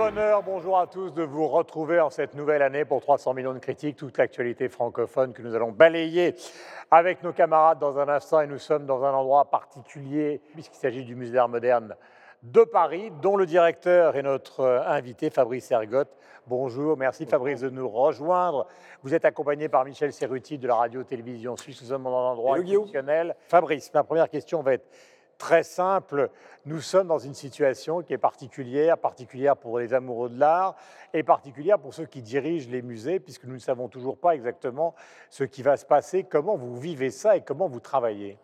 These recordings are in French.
Bonheur, bonjour à tous, de vous retrouver en cette nouvelle année pour 300 millions de critiques, toute l'actualité francophone que nous allons balayer avec nos camarades dans un instant. Et nous sommes dans un endroit particulier, puisqu'il s'agit du Musée d'Art moderne de Paris, dont le directeur est notre invité, Fabrice Ergotte. Bonjour, merci Fabrice de nous rejoindre. Vous êtes accompagné par Michel Serruti de la radio-télévision suisse. Nous sommes dans un endroit exceptionnel. Fabrice, ma première question va être très simple. Nous sommes dans une situation qui est particulière, particulière pour les amoureux de l'art et particulière pour ceux qui dirigent les musées, puisque nous ne savons toujours pas exactement ce qui va se passer. Comment vous vivez ça et comment vous travaillez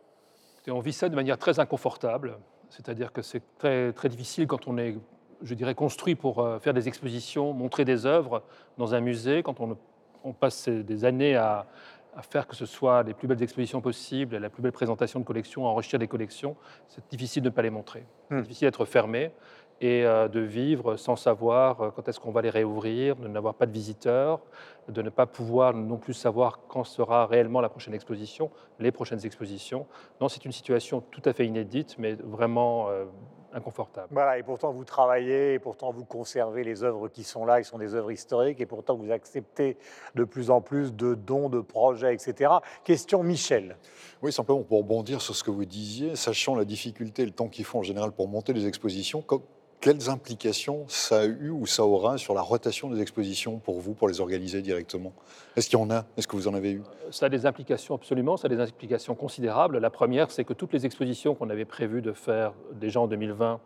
On vit ça de manière très inconfortable. C'est-à-dire que c'est très, très difficile quand on est, je dirais, construit pour euh, faire des expositions, montrer des œuvres dans un musée, quand on, on passe des années à, à faire que ce soit les plus belles expositions possibles, la plus belle présentation de collections, enrichir des collections, c'est difficile de ne pas les montrer. C'est hmm. difficile d'être fermé et euh, de vivre sans savoir euh, quand est-ce qu'on va les réouvrir, de n'avoir pas de visiteurs, de ne pas pouvoir non plus savoir quand sera réellement la prochaine exposition, les prochaines expositions. Non, c'est une situation tout à fait inédite, mais vraiment euh, inconfortable. Voilà, et pourtant vous travaillez, et pourtant vous conservez les œuvres qui sont là, qui sont des œuvres historiques, et pourtant vous acceptez de plus en plus de dons, de projets, etc. Question Michel. Oui, simplement pour rebondir sur ce que vous disiez, sachant la difficulté et le temps qu'il faut en général pour monter des expositions, quelles implications ça a eu ou ça aura sur la rotation des expositions pour vous, pour les organiser directement? Est-ce qu'il y en a? Est-ce que vous en avez eu? Ça a des implications absolument, ça a des implications considérables. La première, c'est que toutes les expositions qu'on avait prévues de faire déjà en 2020,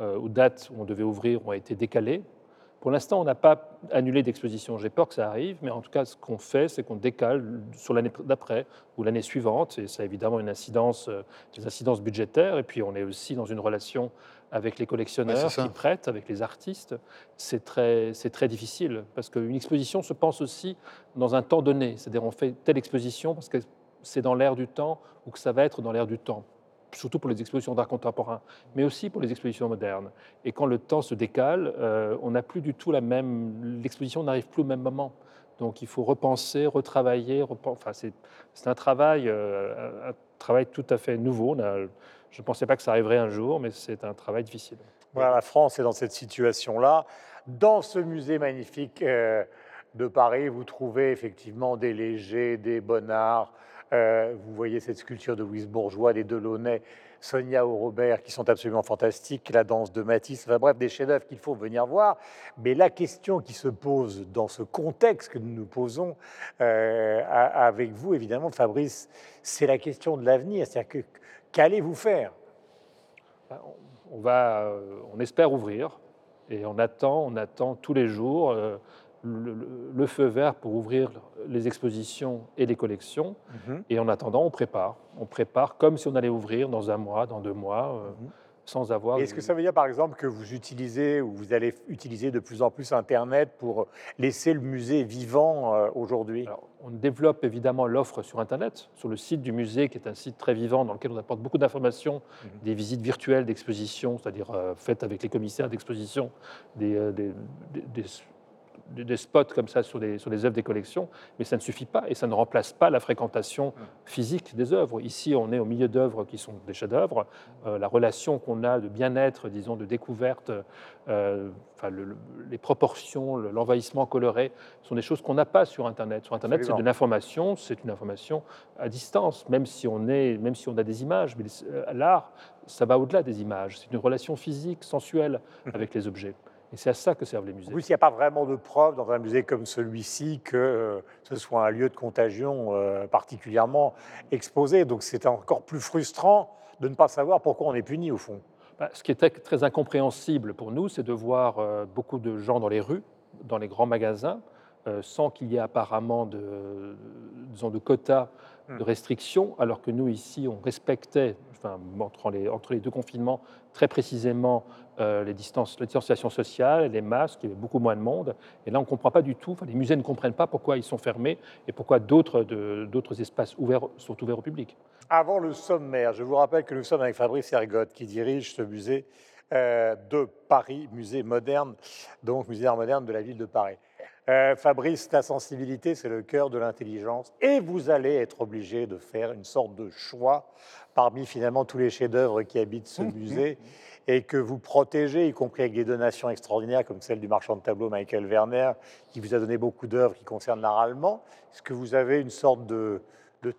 euh, aux dates où on devait ouvrir, ont été décalées. Pour l'instant, on n'a pas annulé d'exposition. J'ai peur que ça arrive, mais en tout cas, ce qu'on fait, c'est qu'on décale sur l'année d'après ou l'année suivante. Et ça a évidemment une incidence, euh, des incidences budgétaires. Et puis, on est aussi dans une relation avec les collectionneurs qui prêtent, avec les artistes, c'est très, très difficile parce qu'une exposition se pense aussi dans un temps donné. C'est-à-dire on fait telle exposition parce que c'est dans l'air du temps ou que ça va être dans l'air du temps surtout pour les expositions d'art contemporain, mais aussi pour les expositions modernes. Et quand le temps se décale, euh, on n'a plus du tout la même. L'exposition n'arrive plus au même moment. Donc il faut repenser, retravailler. Enfin, c'est un travail, euh, un travail tout à fait nouveau. On a je ne pensais pas que ça arriverait un jour, mais c'est un travail difficile. La France est dans cette situation-là. Dans ce musée magnifique euh, de Paris, vous trouvez effectivement des légers, des bonnards. Euh, vous voyez cette sculpture de Louise Bourgeois, des Delaunay, Sonia ou Robert, qui sont absolument fantastiques, la danse de Matisse, bref, des chefs-d'œuvre qu'il faut venir voir. Mais la question qui se pose dans ce contexte que nous nous posons euh, avec vous, évidemment, Fabrice, c'est la question de l'avenir. C'est-à-dire que Qu'allez-vous faire ben, on, va, euh, on espère ouvrir et on attend, on attend tous les jours euh, le, feu vert pour ouvrir les expositions et les collections. Mhm. Et en attendant, on prépare. On prépare comme si on allait ouvrir dans un mois, dans deux mois. Euh, mhm sans avoir. Est-ce que ça veut dire, par exemple, que vous utilisez ou vous allez utiliser de plus en plus Internet pour laisser le musée vivant euh, aujourd'hui? On développe évidemment l'offre sur Internet, sur le site du musée, qui est un site très vivant dans lequel on apporte beaucoup d'informations, mhm. des visites virtuelles d'exposition, c'est-à-dire euh, faites avec les commissaires d'exposition, des, euh, des, des spots comme ça sur les, sur les œuvres des collections, mais ça ne suffit pas et ça ne remplace pas la fréquentation physique des œuvres. Ici, on est au milieu d'œuvres qui sont des chefs-d'œuvre. Euh, la relation qu'on a de bien-être, disons, de découverte, euh, enfin, les proportions, l'envahissement coloré, sont des choses qu'on n'a pas sur Internet. Sur Internet, c'est de l'information, c'est une information à distance, même si on, est, même si on a des images. Mais euh, l'art, ça va au-delà des images. C'est une relation physique, sensuelle avec les objets. Et c'est à ça que servent les musées. Oui, il n'y a pas vraiment de preuve dans un musée comme celui-ci que euh, ce soit un lieu de contagion euh, particulièrement exposé. Donc c'est encore plus frustrant de ne pas savoir pourquoi on est puni au fond. Bah, ce qui est très, incompréhensible pour nous, c'est de voir euh, beaucoup de gens dans les rues, dans les grands magasins, sans qu'il y ait apparemment de, disons, de quotas. De restrictions, alors que nous, ici, on respectait, enfin, entre, les, entre les deux confinements, très précisément euh, les distances, la distanciation sociale, les masques, il y avait beaucoup moins de monde. Et là, on ne comprend pas du tout, enfin, les musées ne comprennent pas pourquoi ils sont fermés et pourquoi d'autres, d'autres espaces ouverts sont ouverts au public. Avant le sommaire, je vous rappelle que nous sommes avec Fabrice Ergotte qui dirige ce musée euh, de Paris, musée moderne, donc musée d'art moderne de la ville de Paris. Euh, Fabrice, la sensibilité, c'est le cœur de l'intelligence, et vous allez être obligé de faire une sorte de choix parmi finalement tous les chefs-d'œuvre qui habitent ce musée. et que vous protégez, y compris avec des donations extraordinaires comme celle du marchand de tableaux Michael Werner, qui vous a donné beaucoup d'œuvres qui concernent l'art allemand. Est-ce que vous avez une sorte de,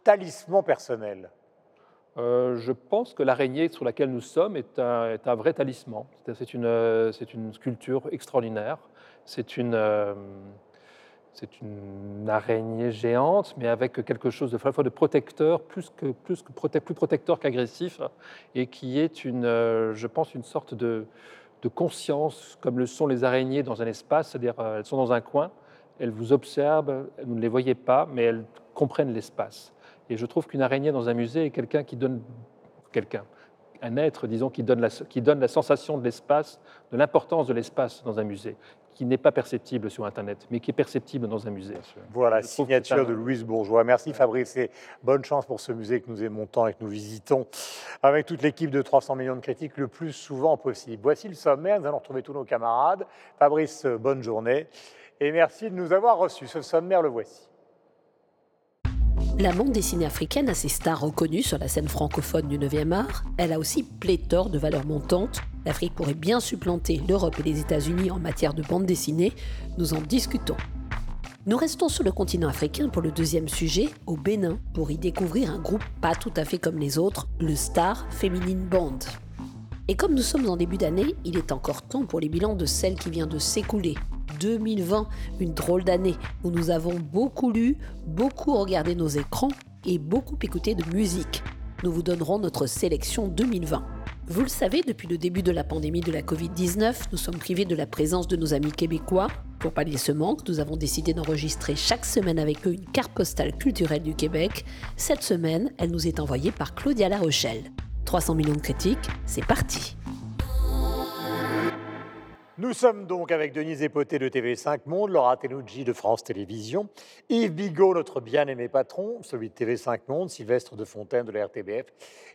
talisman personnel? Euh, je pense que l'araignée sur laquelle nous sommes est un, est un vrai talisman. C'est une, une, sculpture extraordinaire. C'est une, euh, une araignée géante, mais avec quelque chose de, de protecteur, plus, que, plus, que plus protecteur qu'agressif, et qui est, une, euh, je pense, une sorte de, de, conscience, comme le sont les araignées dans un espace, c'est-à-dire euh, elles sont dans un coin, elles vous observent, vous ne les voyez pas, mais elles comprennent l'espace. Et je trouve qu'une araignée dans un musée est quelqu'un qui donne quelqu'un, un être, disons, qui donne la, qui donne la sensation de l'espace, de l'importance de l'espace dans un musée qui n'est pas perceptible sur Internet, mais qui est perceptible dans un musée. Voilà, signature de Louise Bourgeois. Merci Fabrice et bonne chance pour ce musée que nous aimons tant et que nous visitons avec toute l'équipe de 300 millions de critiques le plus souvent possible. Voici le sommaire, nous allons retrouver tous nos camarades. Fabrice, bonne journée et merci de nous avoir reçus. Ce sommaire, le voici. La bande dessinée africaine a ses stars reconnues sur la scène francophone du 9e art. Elle a aussi pléthore de valeurs montantes. L'Afrique pourrait bien supplanter l'Europe et les États-Unis en matière de bande dessinée. Nous en discutons. Nous restons sur le continent africain pour le deuxième sujet, au Bénin, pour y découvrir un groupe pas tout à fait comme les autres, le Star Feminine Band. Et comme nous sommes en début d'année, il est encore temps pour les bilans de celle qui vient de s'écouler, 2020, une drôle d'année où nous avons beaucoup lu, beaucoup regardé nos écrans et beaucoup écouté de musique. Nous vous donnerons notre sélection 2020. Vous le savez, depuis le début de la pandémie de la Covid-19, nous sommes privés de la présence de nos amis québécois. Pour pallier ce manque, nous avons décidé d'enregistrer chaque semaine avec eux une carte postale culturelle du Québec. Cette semaine, elle nous est envoyée par Claudia La Rochelle. 300 millions de critiques, c'est parti. Nous sommes donc avec Denise Epoté de TV5 Monde, Laura Tenucci de France Télévisions, Yves Bigot, notre bien-aimé patron, celui de TV5 Monde, Sylvestre de Fontaine de la RTBF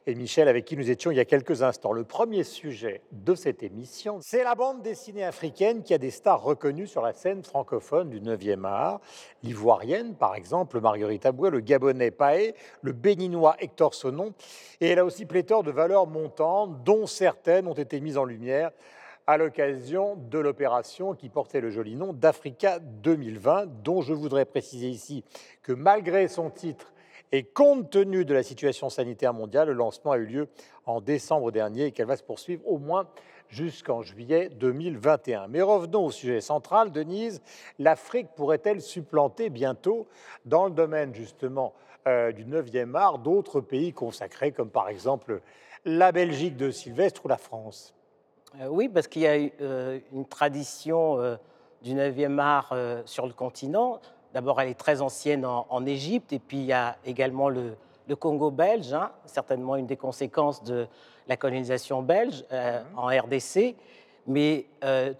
et Michel avec qui nous étions il y a quelques instants. Le premier sujet de cette émission, c'est la bande dessinée africaine qui a des stars reconnues sur la scène francophone du 9e art. L'ivoirienne, par exemple, Marguerite Aboué, le gabonais Paé, le béninois Hector Sonon. Et elle a aussi pléthore de valeurs montantes, dont certaines ont été mises en lumière à l'occasion de l'opération qui portait le joli nom d'Africa 2020, dont je voudrais préciser ici que malgré son titre et compte tenu de la situation sanitaire mondiale, le lancement a eu lieu en décembre dernier et qu'elle va se poursuivre au moins jusqu'en juillet 2021. Mais revenons au sujet central, Denise. L'Afrique pourrait-elle supplanter bientôt, dans le domaine justement euh, du 9e art, d'autres pays consacrés, comme par exemple la Belgique de Sylvestre ou la France? Oui, parce qu'il y a euh, une tradition euh, du 9e art sur le continent. D'abord, elle est très ancienne en, Égypte, et puis il y a également le, Congo belge, hein, certainement une des conséquences de la colonisation belge mhm. en RDC. Mais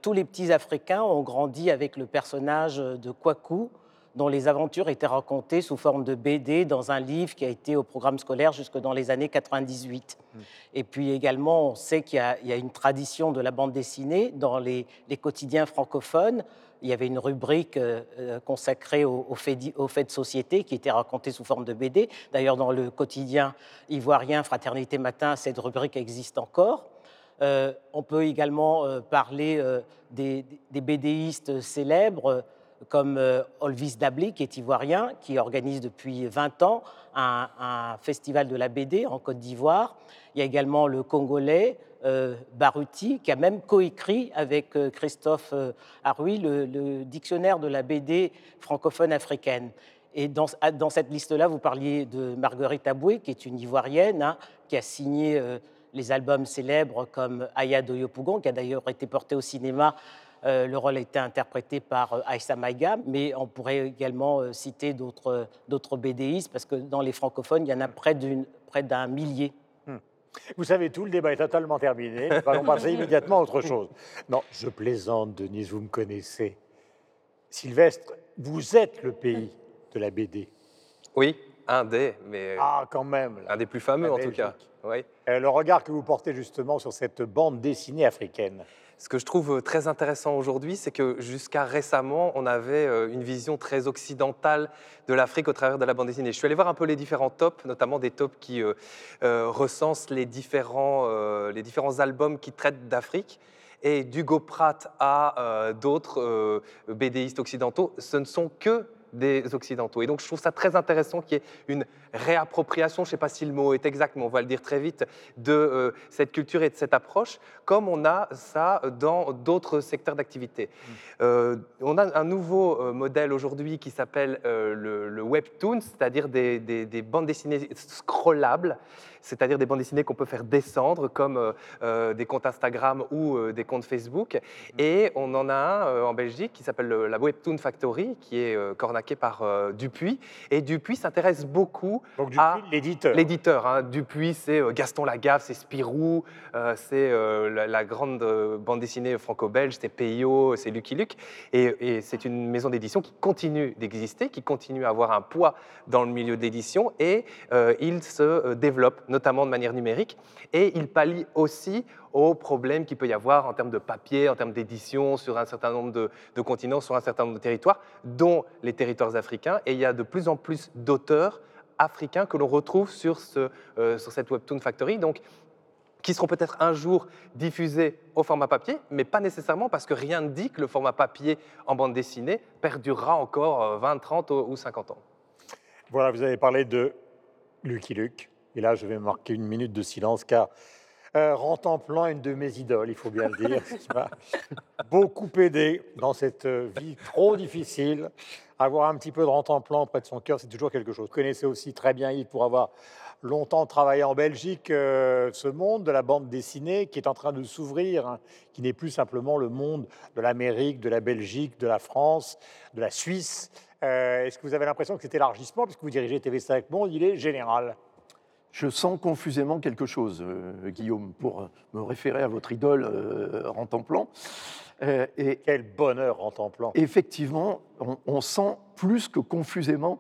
tous les petits Africains ont grandi avec le personnage de Kwaku, dont les aventures étaient racontées sous forme de BD dans un livre qui a été au programme scolaire jusque dans les années 98. Mm. Et puis également, on sait qu'il y, a une tradition de la bande dessinée dans les, quotidiens francophones. Il y avait une rubrique euh, euh, consacrée aux, faits, de société qui était racontée sous forme de BD. D'ailleurs, dans le quotidien ivoirien Fraternité Matin, cette rubrique existe encore. Euh, on peut également parler des, des, BDistes célèbres comme euh, Olvis Dabli, qui est ivoirien, qui organise depuis 20 ans un, festival de la BD en Côte d'Ivoire. Il y a également le Congolais euh, Baruti, qui a même coécrit avec euh, Christophe Haroui le, dictionnaire de la BD francophone africaine. Et dans, cette liste-là, vous parliez de Marguerite Aboué, qui est une Ivoirienne, hein, qui a signé les albums célèbres comme Aya Doyopougon, qui a d'ailleurs été porté au cinéma euh, le rôle a été interprété par euh, Aïssa Maïga, mais on pourrait également euh, citer d'autres BDistes, parce que dans les francophones, il y en a près d'un millier. Hmm. Vous savez tout, le débat est totalement terminé. Nous allons passer immédiatement à autre chose. Non, je plaisante, Denise, vous me connaissez. Sylvestre, vous êtes le pays de la BD. Oui, un des, mais. Ah, quand même. Un des plus fameux, en tout cas. Oui. le regard que vous portez justement sur cette bande dessinée africaine. Ce que je trouve très intéressant aujourd'hui, c'est que jusqu'à récemment, on avait une vision très occidentale de l'Afrique au travers de la bande dessinée. Je suis allé voir un peu les différents tops, notamment des tops qui recensent les différents, les différents albums qui traitent d'Afrique. Et d'Hugo Pratt à d'autres BDistes occidentaux, ce ne sont que des Occidentaux. Et donc je trouve ça très intéressant qu'il y ait une réappropriation, je ne sais pas si le mot est exact, mais on va le dire très vite, de euh, cette culture et de cette approche, comme on a ça dans d'autres secteurs d'activité. Mm. Euh, on a un nouveau euh, modèle aujourd'hui qui s'appelle le, webtoon, c'est-à-dire des, des, bandes dessinées scrollables, c'est-à-dire des bandes dessinées qu'on peut faire descendre, comme des comptes Instagram ou des comptes Facebook. Mm. Et on en a un en Belgique qui s'appelle la Webtoon Factory, qui est cornaqué par Dupuis. Et Dupuis s'intéresse beaucoup donc, Dupuis, l'éditeur. L'éditeur. Hein. Dupuis, c'est euh, Gaston Lagaffe, c'est Spirou, euh, c'est euh, la, grande bande dessinée franco-belge, c'est Peyo, c'est Lucky Luke. Et, c'est une maison d'édition qui continue d'exister, qui continue à avoir un poids dans le milieu d'édition et il se développe, notamment de manière numérique. Et il pallie aussi aux problèmes qu'il peut y avoir en termes de papier, en termes d'édition sur un certain nombre de, continents, sur un certain nombre de territoires, dont les territoires africains. Et il y a de plus en plus d'auteurs africains que l'on retrouve sur, euh, sur cette Webtoon Factory. Donc, qui seront peut-être un jour diffusés au format papier, mais pas nécessairement parce que rien ne dit que le format papier en bande dessinée perdurera encore 20, euh, 30 ou 50 ans. Voilà, vous avez parlé de Lucky Luke. Et là, je vais marquer une minute de silence car euh, est une de mes idoles, il faut bien le dire, qui m'a beaucoup aidé dans cette euh, vie trop difficile. Avoir un petit peu de Rentemplant près de son cœur, c'est toujours quelque chose. Vous connaissez aussi très bien Yves pour avoir longtemps travaillé en Belgique, euh, ce monde de la bande dessinée qui est en train de s'ouvrir, hein, qui n'est plus simplement le monde de l'Amérique, de la Belgique, de la France, de la Suisse. Euh, est-ce que vous avez l'impression que cet élargissement, puisque vous dirigez TV5 Monde, il est général je sens confusément quelque chose, euh, Guillaume, pour me référer à votre idole euh. Euh, et Quel bonheur Rentemplant Effectivement, on, sent plus que confusément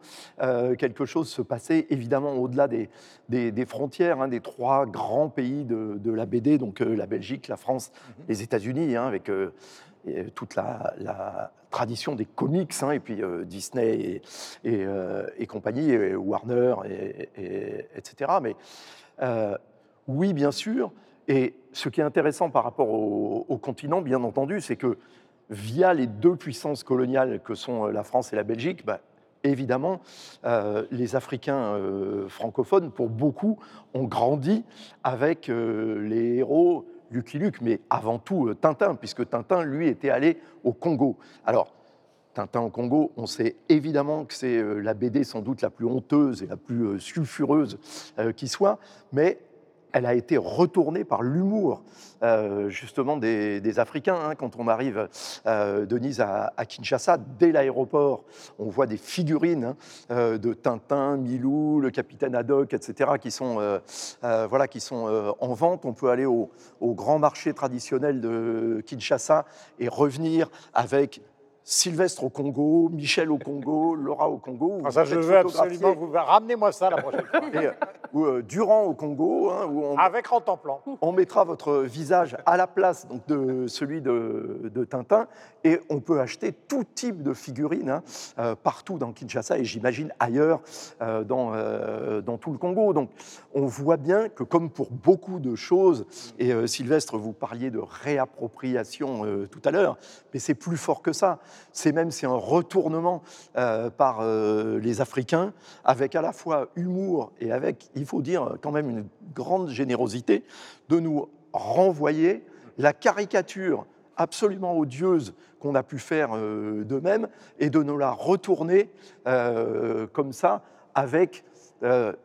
quelque chose se passer, évidemment au-delà des, des, frontières, hein, des trois grands pays de, la BD, donc la Belgique, la France, mhm. les États-Unis, hein, avec toute la, tradition des comics, hein, et puis euh, Disney et, euh, compagnie, et Warner, et, etc. Mais euh, oui, bien sûr. Et ce qui est intéressant par rapport au, continent, bien entendu, c'est que via les deux puissances coloniales que sont la France et la Belgique, bah, évidemment, les Africains francophones, pour beaucoup, ont grandi avec les héros Lucky Luke, mais avant tout euh, Tintin, puisque Tintin, lui, était allé au Congo. Alors, Tintin au Congo, on sait évidemment que c'est euh, la BD sans doute la plus honteuse et la plus euh, sulfureuse qui soit, mais elle a été retournée par l'humour euh, justement des, Africains. Hein. Quand on arrive, euh, Denise, à, Kinshasa, dès l'aéroport, on voit des figurines hein, euh, de Tintin, Milou, le capitaine Haddock, etc., qui sont, en vente. On peut aller au grand marché traditionnel de Kinshasa et revenir avec Sylvestre au Congo, Michel au Congo, Laura au Congo. Ah, ça, je veux absolument vous ramenez-moi ça la prochaine fois. Euh, ou, euh, Durand au Congo. Hein, où on, Avec Rentemplant. On mettra votre visage à la place donc, de celui de, de Tintin et on peut acheter tout type de figurines hein, euh, partout dans Kinshasa et j'imagine ailleurs dans, dans tout le Congo. Donc on voit bien que comme pour beaucoup de choses, et Sylvestre, vous parliez de réappropriation tout à l'heure, mais c'est plus fort que ça c'est même c'est un retournement euh, par euh, les Africains, avec à la fois humour et avec, il faut dire, quand même une grande générosité, de nous renvoyer la caricature absolument odieuse qu'on a pu faire euh, d'eux-mêmes et de nous la retourner comme ça avec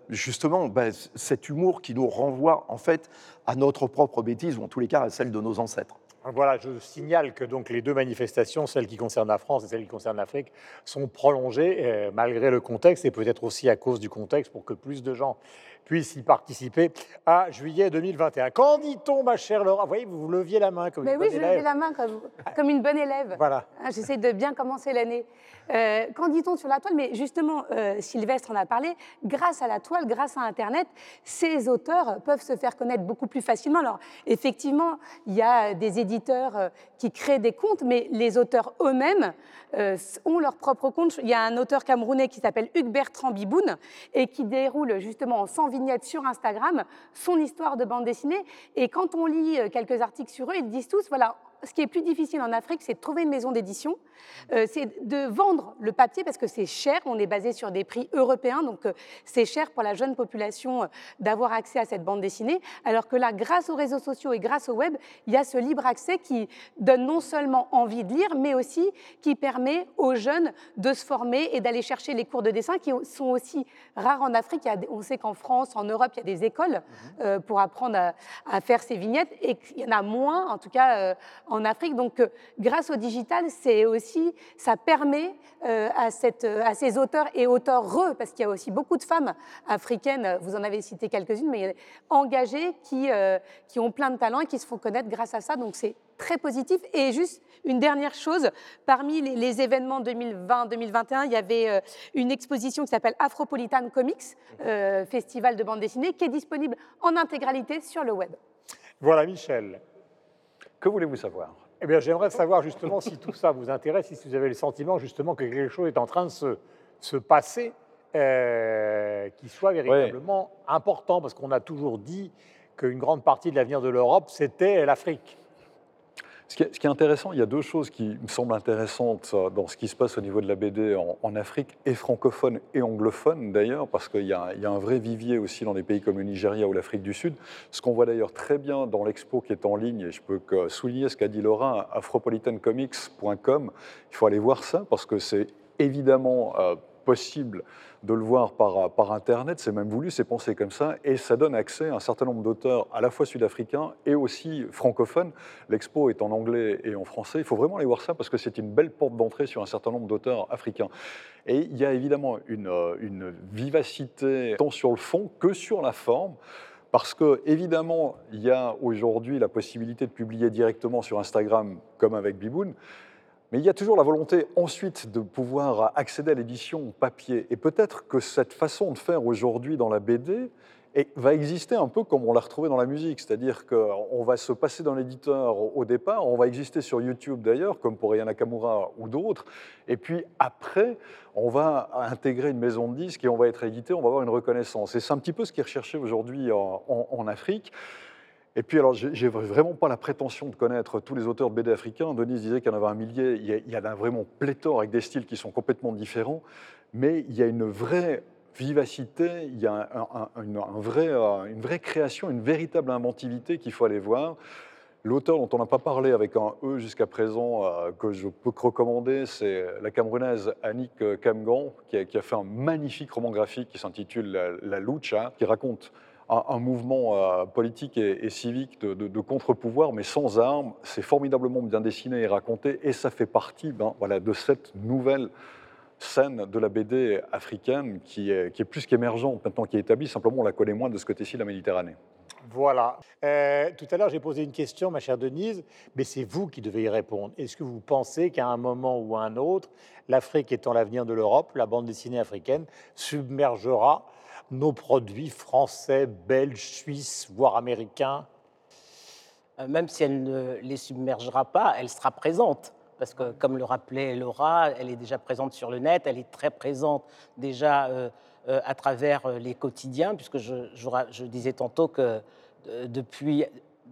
justement ben, cet humour qui nous renvoie en fait à notre propre bêtise ou en tous les cas à celle de nos ancêtres. Voilà, je signale que donc les deux manifestations, celle qui concerne la France et celle qui concerne l'Afrique, sont prolongées euh, malgré le contexte et peut-être aussi à cause du contexte pour que plus de gens puissent y participer à juillet 2021. Qu'en dit-on, ma chère Laura Vous voyez, vous leviez la main comme Mais une oui, bonne je élève. levais la main comme, comme une bonne élève. Voilà. Hein, J'essaie de bien commencer l'année. Euh, Qu'en dit-on sur la toile Mais justement, euh, Sylvestre en a parlé. Grâce à la toile, grâce à Internet, ces auteurs peuvent se faire connaître beaucoup plus facilement. Alors, effectivement, il y a des éditeurs euh, qui créent des comptes, mais les auteurs eux-mêmes euh, ont leur propre compte. Il y a un auteur camerounais qui s'appelle Hugues Bertrand Biboun et qui déroule justement en 100 vignettes sur Instagram son histoire de bande dessinée. Et quand on lit euh, quelques articles sur eux, ils disent tous, voilà, ce qui est plus difficile en Afrique, c'est de trouver une maison d'édition, euh, c'est de vendre le papier parce que c'est cher. On est basé sur des prix européens, donc euh, c'est cher pour la jeune population euh, d'avoir accès à cette bande dessinée. Alors que là, grâce aux réseaux sociaux et grâce au web, il y a ce libre accès qui donne non seulement envie de lire, mais aussi qui permet aux jeunes de se former et d'aller chercher les cours de dessin qui sont aussi rares en Afrique. Il a on sait qu'en France, en Europe, il y a des écoles euh, pour apprendre à, à faire ces vignettes et qu'il y en a moins, en tout cas euh, en Afrique. Donc, euh, grâce au digital, c'est aussi, ça permet euh, euh, à ces auteurs et auteurs parce qu'il y a aussi beaucoup de femmes africaines, vous en avez cité quelques-unes, mais engagées qui, qui ont plein de talents et qui se font connaître grâce à ça. Donc, c'est très positif. Et juste une dernière chose, parmi les, événements 2020-2021, il y avait une exposition qui s'appelle Afropolitan Comics, festival de bande dessinée, qui est disponible en intégralité sur le web. Voilà, Michel. Que voulez-vous savoir? Eh bien, j'aimerais savoir justement si tout ça vous intéresse, si vous avez le sentiment justement que quelque chose est en train de se, se passer euh, qui soit véritablement important, parce qu'on a toujours dit qu'une grande partie de l'avenir de l'Europe, c'était l'Afrique. Ce qui, est, intéressant, il y a deux choses qui me semblent intéressantes dans ce qui se passe au niveau de la BD en, Afrique, et francophone et anglophone d'ailleurs, parce qu'il y a un vrai vivier aussi dans des pays comme le Nigeria ou l'Afrique du Sud. Ce qu'on voit d'ailleurs très bien dans l'expo qui est en ligne, et je peux que souligner ce qu'a dit Laura, afropolitancomics.com, il faut aller voir ça, parce que c'est évidemment euh, possible de le voir par, par Internet, c'est même voulu, c'est pensé comme ça, et ça donne accès à un certain nombre d'auteurs à la fois sud-africains et aussi francophones. L'expo est en anglais et en français, il faut vraiment aller voir ça parce que c'est une belle porte d'entrée sur un certain nombre d'auteurs africains. Et il y a évidemment une, une vivacité tant sur le fond que sur la forme. Parce que, évidemment, il y a aujourd'hui la possibilité de publier directement sur Instagram, comme avec Biboun, mais il y a toujours la volonté ensuite de pouvoir accéder à l'édition papier. Et peut-être que cette façon de faire aujourd'hui dans la BD va exister un peu comme on l'a retrouvé dans la musique, c'est-à-dire qu'on va se passer dans l'éditeur au départ, on va exister sur YouTube d'ailleurs, comme pour Aya Nakamura ou d'autres, et puis après, on va intégrer une maison de disques et on va être édité, on va avoir une reconnaissance. Et c'est un petit peu ce qui est recherché aujourd'hui en Afrique. Et puis, alors, j'ai vraiment pas la prétention de connaître tous les auteurs de BD africains. Denise disait qu'il y en avait un millier. Il y, en a vraiment pléthore avec des styles qui sont complètement différents. Mais il y a une vraie vivacité, il y a euh, une vraie création, une véritable inventivité qu'il faut aller voir. L'auteur dont on n'a pas parlé avec un E jusqu'à présent, euh, que je peux recommander, c'est la Camerounaise Annick Kamgan, qui a, fait un magnifique roman graphique qui s'intitule La, La Lucha, qui raconte un, mouvement euh, politique et, civique de, contre-pouvoir, mais sans armes. C'est formidablement bien dessiné et raconté, et ça fait partie ben, voilà, de cette nouvelle scène de la BD africaine qui est, qui est plus qu'émergente maintenant, qui est établie. Simplement, on la connaît moins de ce côté-ci de la Méditerranée. Voilà. Euh, tout à l'heure, j'ai posé une question, ma chère Denise, mais c'est vous qui devez y répondre. Est-ce que vous pensez qu'à un moment ou à un autre, l'Afrique étant l'avenir de l'Europe, la bande dessinée africaine submergera nos produits français, belges, suisses, voire américains Euh, Même si elle ne les submergera pas, elle sera présente. Parce que, comme le rappelait Laura, elle est déjà présente sur le net, elle est très présente déjà euh, euh, à travers les quotidiens, puisque je, disais tantôt que depuis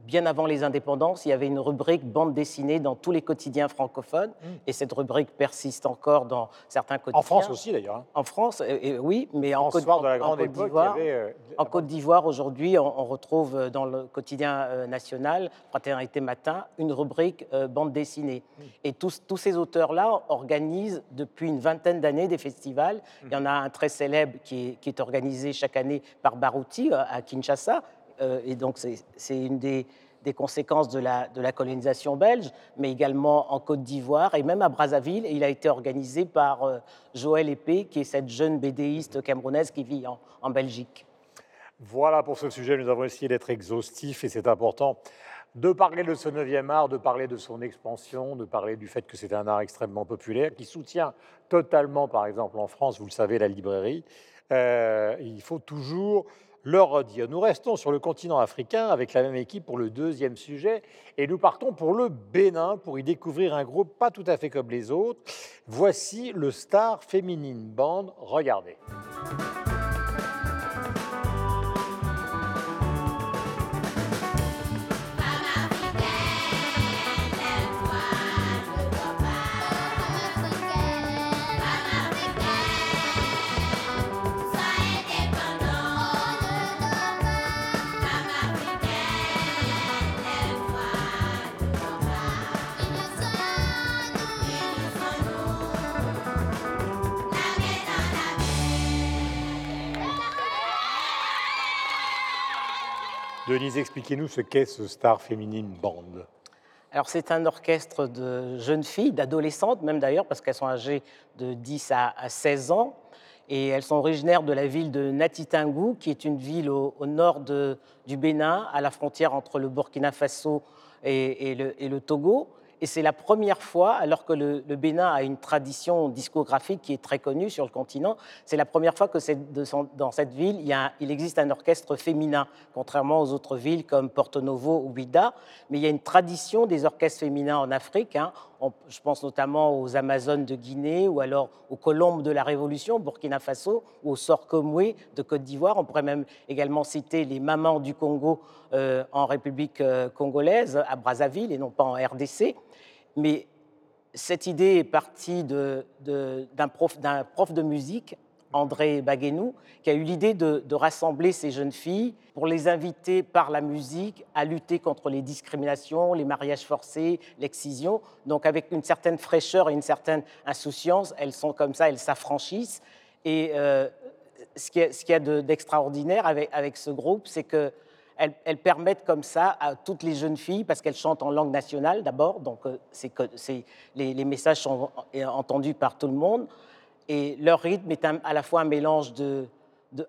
bien avant les indépendances, il y avait une rubrique bande dessinée dans tous les quotidiens francophones, et cette rubrique persiste encore dans certains quotidiens. En France aussi, d'ailleurs. hein. En France, et- et oui, mais en En Côte, en- en d'Ivoire- euh, en Côte d'Ivoire, aujourd'hui, on, on retrouve euh, dans le quotidien euh, national, Fraternité Matin, une rubrique euh, bande dessinée. Et tous, tous ces auteurs-là organisent depuis une vingtaine d'années des festivals. Il y en a un très célèbre qui est, qui est organisé chaque année par Barouti à Kinshasa. Euh, et donc, c'est une des, conséquences de la, colonisation belge, mais également en Côte d'Ivoire et même à Brazzaville. Et il a été organisé par euh, Joël Épée, qui est cette jeune BDiste camerounaise qui vit en, en Belgique. Voilà pour ce sujet, nous avons essayé d'être exhaustifs et c'est important de parler de ce 9e art, de parler de son expansion, de parler du fait que c'est un art extrêmement populaire qui soutient totalement, par exemple en France, vous le savez, la librairie. Euh, il faut toujours le redire. Nous restons sur le continent africain avec la même équipe pour le deuxième sujet et nous partons pour le Bénin pour y découvrir un groupe pas tout à fait comme les autres. Voici le Star Féminine Band. Regardez. Denise, expliquez-nous ce qu'est ce Star Féminine Band. Alors c'est un orchestre de jeunes filles, d'adolescentes même d'ailleurs, parce qu'elles sont âgées de 10 à 16 ans. Et elles sont originaires de la ville de Natitingou, qui est une ville au, nord du Bénin, à la frontière entre le Burkina Faso et le Togo. Et c'est la première fois, alors que le, Bénin a une tradition discographique qui est très connue sur le continent, c'est la première fois que dans cette ville, il, existe un orchestre féminin, contrairement aux autres villes comme Porto Novo ou Bida. Mais il y a une tradition des orchestres féminins en Afrique. Hein. je pense notamment aux Amazones de Guinée ou alors aux Colombes de la Révolution, Burkina Faso, ou aux Sorkomwe de Côte d'Ivoire. On pourrait même également citer les Mamans du Congo euh, en République euh, congolaise, à Brazzaville et non pas en RDC. Mais cette idée est partie d'un prof, de musique, André Baguenou, qui a eu l'idée de, rassembler ces jeunes filles pour les inviter par la musique à lutter contre les discriminations, les mariages forcés, l'excision. Donc avec une certaine fraîcheur et une certaine insouciance, elles sont comme ça, elles s'affranchissent. Et euh, ce qu'il y a, d'extraordinaire avec, ce groupe, c'est que elles, permettent comme ça à toutes les jeunes filles, parce qu'elles chantent en langue nationale d'abord, donc euh, les, les, messages sont entendus par tout le monde, et leur rythme est à la fois un mélange de,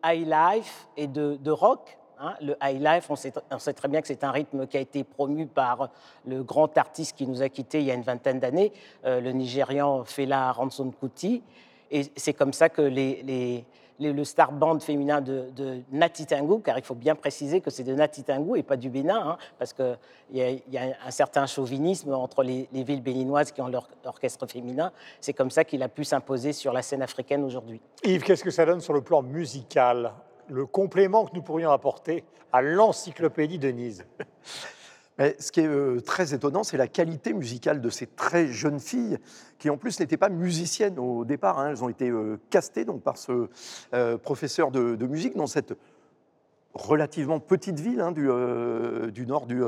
high life et de, rock. Hein. Le high life, on sait, très bien que c'est un rythme qui a été promu par le grand artiste qui nous a quittés il y a une vingtaine d'années, euh, le Nigérian Fela Ranson Kuti. Et c'est comme ça que les le star band féminin de, de Natitingou, car il faut bien préciser que c'est de Natitingou et pas du Bénin, hein, parce qu'il y, y, a un certain chauvinisme entre les, villes béninoises qui ont leur orchestre féminin. C'est comme ça qu'il a pu s'imposer sur la scène africaine aujourd'hui. Yves, qu'est-ce que ça donne sur le plan musical? Le complément que nous pourrions apporter à l'encyclopédie de Ce qui est euh, très étonnant, c'est la qualité musicale de ces très jeunes filles, qui en plus n'étaient pas musiciennes au départ. Hein. Elles ont été euh, castées donc, par ce euh, professeur de, musique dans cette relativement petite ville hein, du, du, nord du,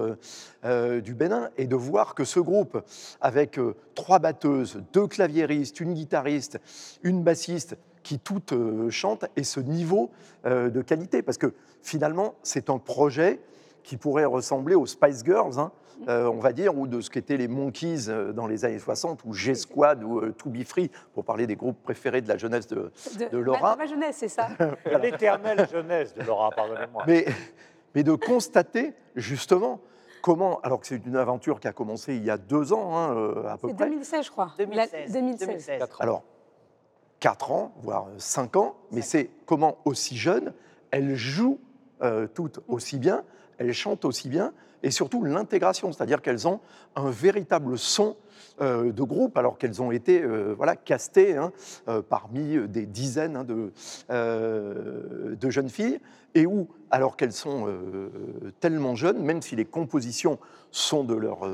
du, Bénin, et de voir que ce groupe, avec trois batteuses, deux claviéristes, une guitariste, une bassiste, qui toutes chantent, et ce niveau de qualité, parce que finalement, c'est un projet qui pourrait ressembler aux Spice Girls, hein, euh, on va dire, ou de ce qu'étaient les Monkeys euh, dans les années 60, ou G-Squad, ou euh, To Be Free, pour parler des groupes préférés de la jeunesse de, de, Laura. Ma, jeunesse, c'est ça. L'éternelle jeunesse de Laura, pardonnez-moi. Mais, mais de constater, justement, comment, alors que c'est une aventure qui a commencé il y a deux ans, hein, à peu près. 2016, je crois. 2016. 2016. Alors, quatre ans, voire cinq ans, mais c'est comment aussi jeune, elles jouent toutes aussi bien, elles chantent aussi bien, et surtout l'intégration, c'est-à-dire qu'elles ont un véritable son euh, de groupe, alors qu'elles ont été euh, voilà, castées hein, euh, parmi des dizaines hein, de, jeunes filles, et où, alors qu'elles sont tellement jeunes, même si les compositions sont de leur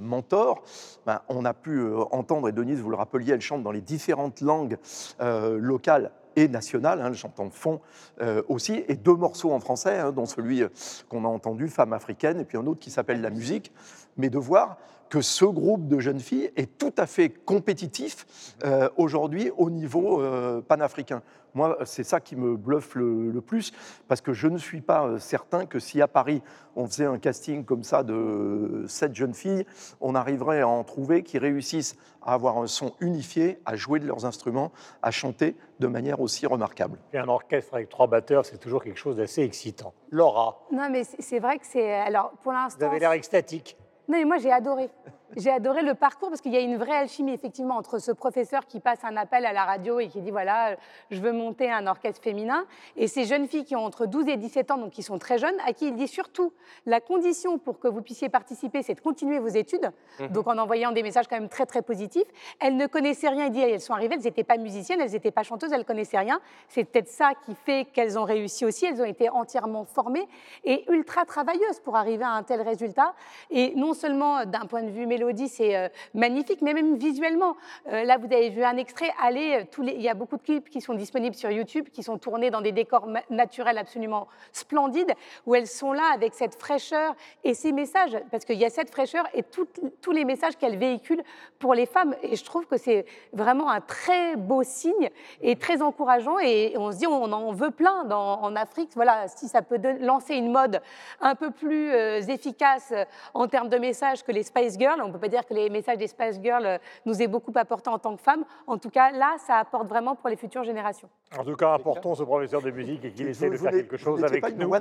mentor, ben, on a pu entendre, et Denise, vous le rappeliez, elle chante dans les différentes langues locales et nationale, hein, chantant fond euh, aussi, et deux morceaux en français, hein, dont celui euh, qu'on a entendu, Femme africaine, et puis un autre qui s'appelle La musique, mais de voir que ce groupe de jeunes filles est tout à fait compétitif euh, aujourd'hui au niveau panafricain. Moi, c'est ça qui me bluffe le, le, plus, parce que je ne suis pas euh, certain que si à Paris, on faisait un casting comme ça de sept jeunes filles, on arriverait à en trouver qui réussissent à avoir un son unifié, à jouer de leurs instruments, à chanter de manière aussi remarquable. Et un orchestre avec trois batteurs, c'est toujours quelque chose d'assez excitant. Laura. Non, mais c'est vrai que c'est. Alors, pour l'instant. Vous avez l'air extatique. Non, mais moi, j'ai adoré. J'ai adoré le parcours parce qu'il y a une vraie alchimie, effectivement, entre ce professeur qui passe un appel à la radio et qui dit voilà, je veux monter un orchestre féminin, et ces jeunes filles qui ont entre 12 et 17 ans, donc qui sont très jeunes, à qui il dit surtout la condition pour que vous puissiez participer, c'est de continuer vos études, mmh. donc en envoyant des messages quand même très, très positifs. Elles ne connaissaient rien, il dit elles sont arrivées, elles n'étaient pas musiciennes, elles n'étaient pas chanteuses, elles ne connaissaient rien. C'est peut-être ça qui fait qu'elles ont réussi aussi, elles ont été entièrement formées et ultra travailleuses pour arriver à un tel résultat. Et non seulement d'un point de vue mélodie, c'est euh, magnifique, mais même visuellement. Euh, là, vous avez vu un extrait. Allez, euh, il y a beaucoup de clips qui sont disponibles sur YouTube, qui sont tournés dans des décors naturels absolument splendides, où elles sont là avec cette fraîcheur et ces messages, parce qu'il y a cette fraîcheur et tous les messages qu'elles véhiculent pour les femmes. Et je trouve que c'est vraiment un très beau signe et très encourageant. Et on se dit, on en veut plein en Afrique. Voilà, si ça peut lancer une mode un peu plus efficace en termes de messages que les Spice Girls, on peut pas dire que les messages des Spice Girls euh, nous aient beaucoup apporté en tant que femmes. En tout cas, là, ça apporte vraiment pour les futures générations. En tout cas, apportons ce professeur de musique et qu'il essaie de faire quelque chose avec nous.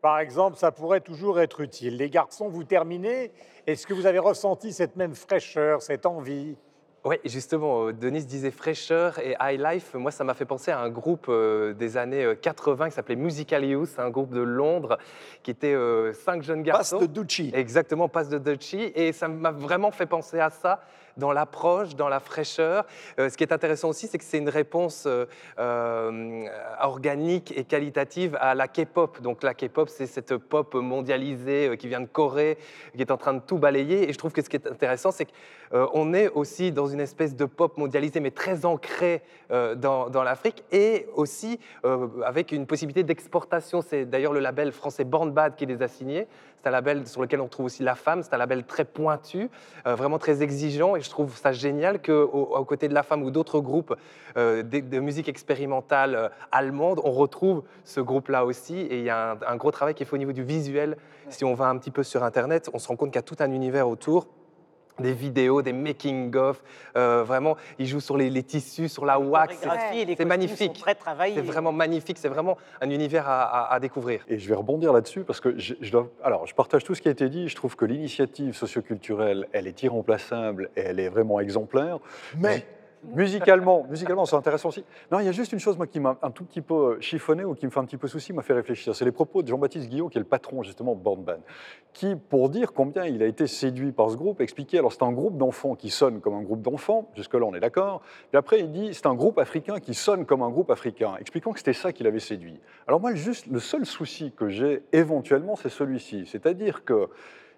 Par exemple, ça pourrait toujours être utile. Les garçons, vous terminez. Est-ce que vous avez ressenti cette même fraîcheur, cette envie? Oui, justement, euh, Denise disait fraîcheur et high life. Moi, ça m'a fait penser à un groupe euh, des années 80 qui s'appelait Musical Youth, un groupe de Londres qui était cinq jeunes garçons. Passe de Ducci. Exactement, Passe de Ducci. Et ça m'a vraiment fait penser à ça dans l'approche, dans la fraîcheur. Euh, ce qui est intéressant aussi, c'est que c'est une réponse euh, euh, organique et qualitative à la K-pop. Donc la K-pop, c'est cette pop mondialisée qui vient de Corée, qui est en train de tout balayer. Et je trouve que ce qui est intéressant, c'est qu'on est aussi dans une espèce de pop mondialisée, mais très ancrée dans, dans l'Afrique, et aussi avec une possibilité d'exportation. C'est d'ailleurs le label français Born Bad qui les a signés. C'est un label sur lequel on trouve aussi la femme. C'est un label très pointu, vraiment très exigeant je trouve ça génial qu'aux côtés de la femme ou d'autres groupes euh, de, musique expérimentale euh, allemande, on retrouve ce groupe-là aussi. Et il y a un, gros travail qui est fait au niveau du visuel. Si on va un petit peu sur Internet, on se rend compte qu'il y a tout un univers autour des vidéos, des making-of. Euh, vraiment, ils jouent sur les, tissus, sur la wax. C'est magnifique. C'est vraiment magnifique. C'est vraiment un univers à, découvrir. Et je vais rebondir là-dessus parce que je, dois. Alors, je partage tout ce qui a été dit. Je trouve que l'initiative socioculturelle, elle est irremplaçable et elle est vraiment exemplaire. Mais musicalement, musicalement, c'est intéressant aussi. Non, il y a juste une chose moi qui m'a un tout petit peu euh, chiffonné ou qui me fait un petit peu souci, m'a fait réfléchir. C'est les propos de Jean-Baptiste Guillaume, qui est le patron justement de Born Band, qui, pour dire combien il a été séduit par ce groupe, expliquait. Alors c'est un groupe d'enfants qui sonne comme un groupe d'enfants. Jusque là, on est d'accord. Puis après, il dit c'est un groupe africain qui sonne comme un groupe africain, expliquant que c'était ça qui l'avait séduit. Alors moi, juste le seul souci que j'ai éventuellement, c'est celui-ci, c'est-à-dire que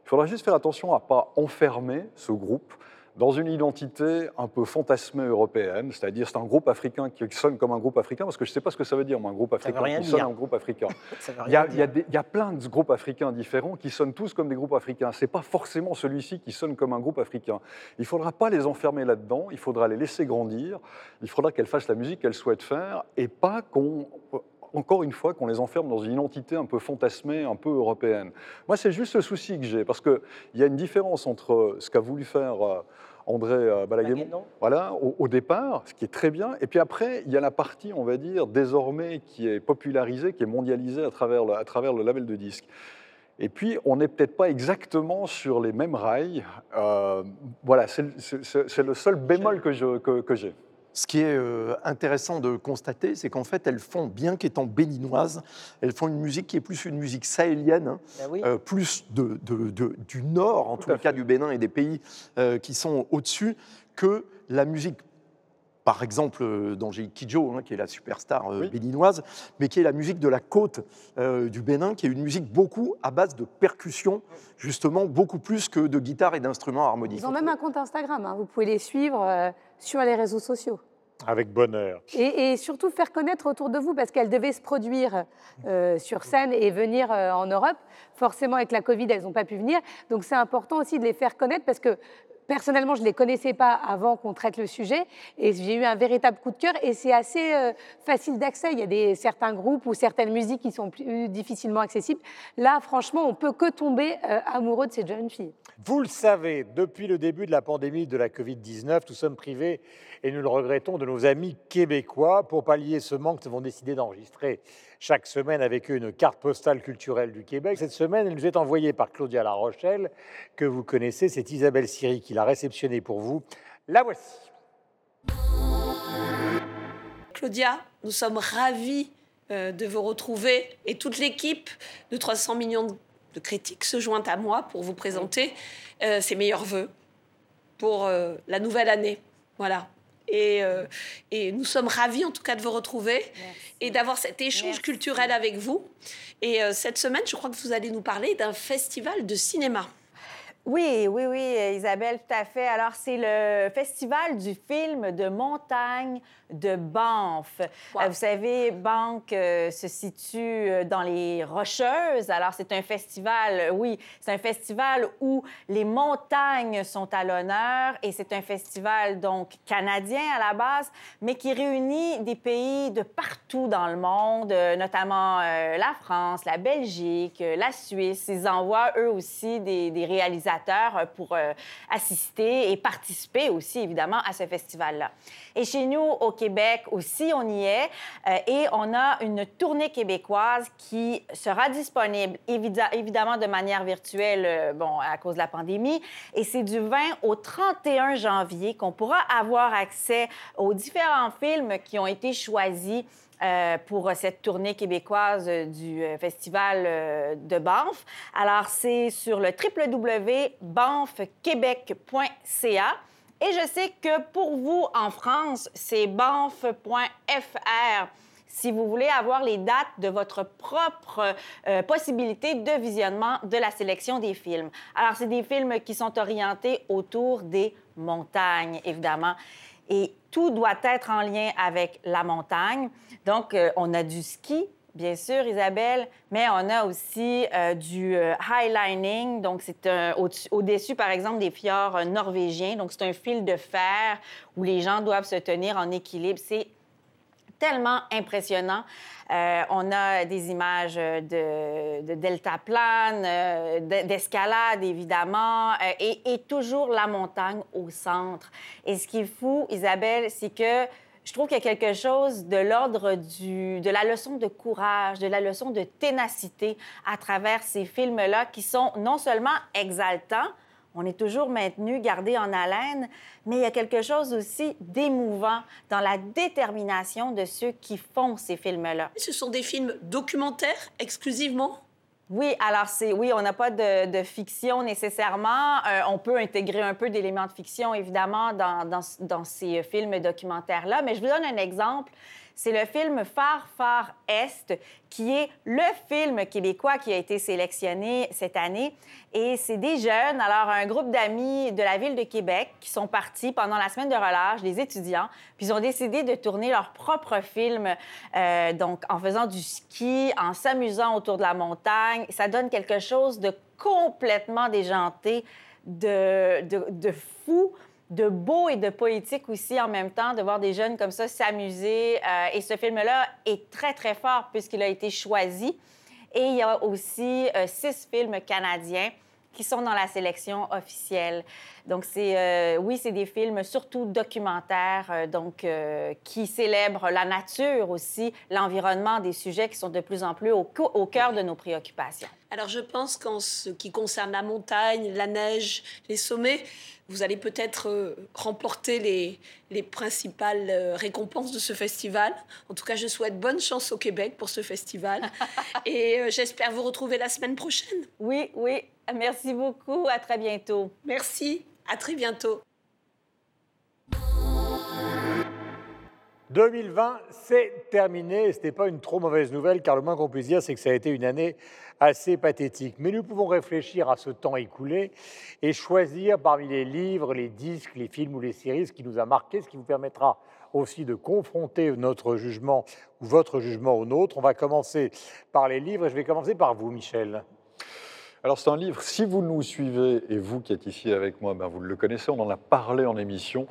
il faudra juste faire attention à pas enfermer ce groupe dans une identité un peu fantasmée européenne, c'est-à-dire c'est un groupe africain qui sonne comme un groupe africain, parce que je ne sais pas ce que ça veut dire, moi, un groupe africain qui sonne comme un groupe africain. il, y a, il, y a plein de groupes africains différents qui sonnent tous comme des groupes africains. Ce n'est pas forcément celui-ci qui sonne comme un groupe africain. Il ne faudra pas les enfermer là-dedans, il faudra les laisser grandir, il faudra qu'elles fassent la musique qu'elles souhaitent faire, et pas qu'on encore une fois, qu'on les enferme dans une identité un peu fantasmée, un peu européenne. Moi, c'est juste le souci que j'ai, parce qu'il y a une différence entre ce qu'a voulu faire euh, André euh, Balaguémon voilà, au, départ, ce qui est très bien, et puis après, il y a la partie, on va dire, désormais qui est popularisée, qui est mondialisée à travers le, à travers le label de disques. Et puis, on n'est peut-être pas exactement sur les mêmes rails. Euh, voilà, c'est le seul bémol que j'ai. Que, que ce qui est euh, intéressant de constater, c'est qu'en fait, elles font, bien qu'étant béninoises, elles font une musique qui est plus une musique sahélienne, hein, ben euh, plus de, du nord, en tout, cas du Bénin et des pays euh, qui sont au-dessus, que la musique par exemple d'Angélique Kidjo, hein, qui est la superstar béninoise, mais qui est la musique de la côte du Bénin, qui est une musique beaucoup à base de percussions, justement, beaucoup plus que de guitare et d'instruments harmoniques. Ils ont même un compte Instagram, hein. vous pouvez les suivre sur les réseaux sociaux. Avec bonheur. Et, et, surtout faire connaître autour de vous, parce qu'elles devaient se produire euh, sur scène et venir euh, en Europe. Forcément, avec la Covid, elles n'ont pas pu venir. Donc c'est important aussi de les faire connaître, parce que personnellement, je ne les connaissais pas avant qu'on traite le sujet. Et j'ai eu un véritable coup de cœur. Et c'est assez euh, facile d'accès. Il y a des, certains groupes ou certaines musiques qui sont plus difficilement accessibles. Là, franchement, on peut que tomber euh, amoureux de ces jeunes filles. Vous le savez, depuis le début de la pandémie de la Covid-19, nous sommes privés, et nous le regrettons, de nos amis québécois. Pour pallier ce manque, nous avons décidé d'enregistrer chaque semaine avec une carte postale culturelle du Québec. Cette semaine, elle nous est envoyée par Claudia La Rochelle, que vous connaissez. C'est Isabelle Siri qui l'a réceptionnée pour vous. La voici. Claudia, nous sommes ravis euh, de vous retrouver et toute l'équipe de 300 millions de critiques se joint à moi pour vous présenter euh, ses meilleurs voeux pour euh, la nouvelle année. Voilà. Et, euh, et, nous sommes ravis en tout cas de vous retrouver Merci. et d'avoir cet échange Merci. culturel avec vous. Et euh, cette semaine, je crois que vous allez nous parler d'un festival de cinéma. Oui, oui, oui, Isabelle, tout à fait. Alors, c'est le festival du film de montagne de Banff. Wow. Euh, vous savez, Banff euh, se situe euh, dans les Rocheuses. Alors, c'est un festival, oui, c'est un festival où les montagnes sont à l'honneur et c'est un festival, donc, canadien à la base, mais qui réunit des pays de partout dans le monde, notamment euh, la France, la Belgique, la Suisse. Ils envoient, eux aussi, des, des réalisateurs pour euh, assister et participer aussi, évidemment, à ce festival-là. Et chez nous, au Québec aussi, on y est. Euh, et on a une tournée québécoise qui sera disponible, évidemment, de manière virtuelle, euh, bon, à cause de la pandémie. Et c'est du 20 au 31 janvier qu'on pourra avoir accès aux différents films qui ont été choisis euh, pour cette tournée québécoise du euh, Festival euh, de Banff. Alors, c'est sur le www.banffquebec.ca. Et je sais que pour vous, en France, c'est banff.fr si vous voulez avoir les dates de votre propre possibilité de visionnement de la sélection des films. Alors, c'est des films qui sont orientés autour des montagnes, évidemment et tout doit être en lien avec la montagne. Donc, euh, on a du ski, bien sûr, Isabelle, mais on a aussi euh, du euh, highlining. Donc, c'est au-dessus, par exemple, des fjords euh, norvégiens. Donc, c'est un fil de fer où les gens doivent se tenir en équilibre. Tellement impressionnant. Euh, on a des images de, de deltaplane, euh, d'escalade, évidemment, euh, et, et, toujours la montagne au centre. Et ce qui est fou, Isabelle, c'est que je trouve qu'il y a quelque chose de l'ordre de la leçon de courage, de la leçon de ténacité à travers ces films-là qui sont non seulement exaltants, on est toujours maintenu, gardé en haleine, mais il y a quelque chose aussi d'émouvant dans la détermination de ceux qui font ces films-là. Ce sont des films documentaires exclusivement? Oui, alors c'est oui, on n'a pas de, de, fiction nécessairement. Euh, on peut intégrer un peu d'éléments de fiction évidemment dans, dans, dans ces films documentaires là, mais je vous donne un exemple c'est le film Phare Phare Est, qui est le film québécois qui a été sélectionné cette année. Et c'est des jeunes, alors un groupe d'amis de la ville de Québec qui sont partis pendant la semaine de relâche, des étudiants, puis ils ont décidé de tourner leur propre film, euh, donc en faisant du ski, en s'amusant autour de la montagne. Ça donne quelque chose de complètement déjanté, de, de fou de beau et de poétique aussi en même temps, de voir des jeunes comme ça s'amuser. Euh, et ce film-là est très, très fort puisqu'il a été choisi. Et il y a aussi euh, six films canadiens qui sont dans la sélection officielle. Donc, c'est, euh, oui, c'est des films surtout documentaires, euh, donc, euh, qui célèbrent la nature aussi, l'environnement, des sujets qui sont de plus en plus au, au cœur de nos préoccupations. Alors, je pense qu'en ce qui concerne la montagne, la neige, les sommets, vous allez peut-être remporter les, les principales récompenses de ce festival. En tout cas, je souhaite bonne chance au Québec pour ce festival. Et j'espère vous retrouver la semaine prochaine. Oui, oui. Merci beaucoup. À très bientôt. Merci. À très bientôt. 2020, c'est terminé. Ce n'est pas une trop mauvaise nouvelle, car le moins qu'on puisse dire, c'est que ça a été une année assez pathétique. Mais nous pouvons réfléchir à ce temps écoulé et choisir parmi les livres, les disques, les films ou les séries ce qui nous a marqué, ce qui vous permettra aussi de confronter notre jugement ou votre jugement au nôtre. On va commencer par les livres et je vais commencer par vous, Michel. Alors c'est un livre, si vous nous suivez, et vous qui êtes ici avec moi, ben vous le connaissez, on en a parlé en émission.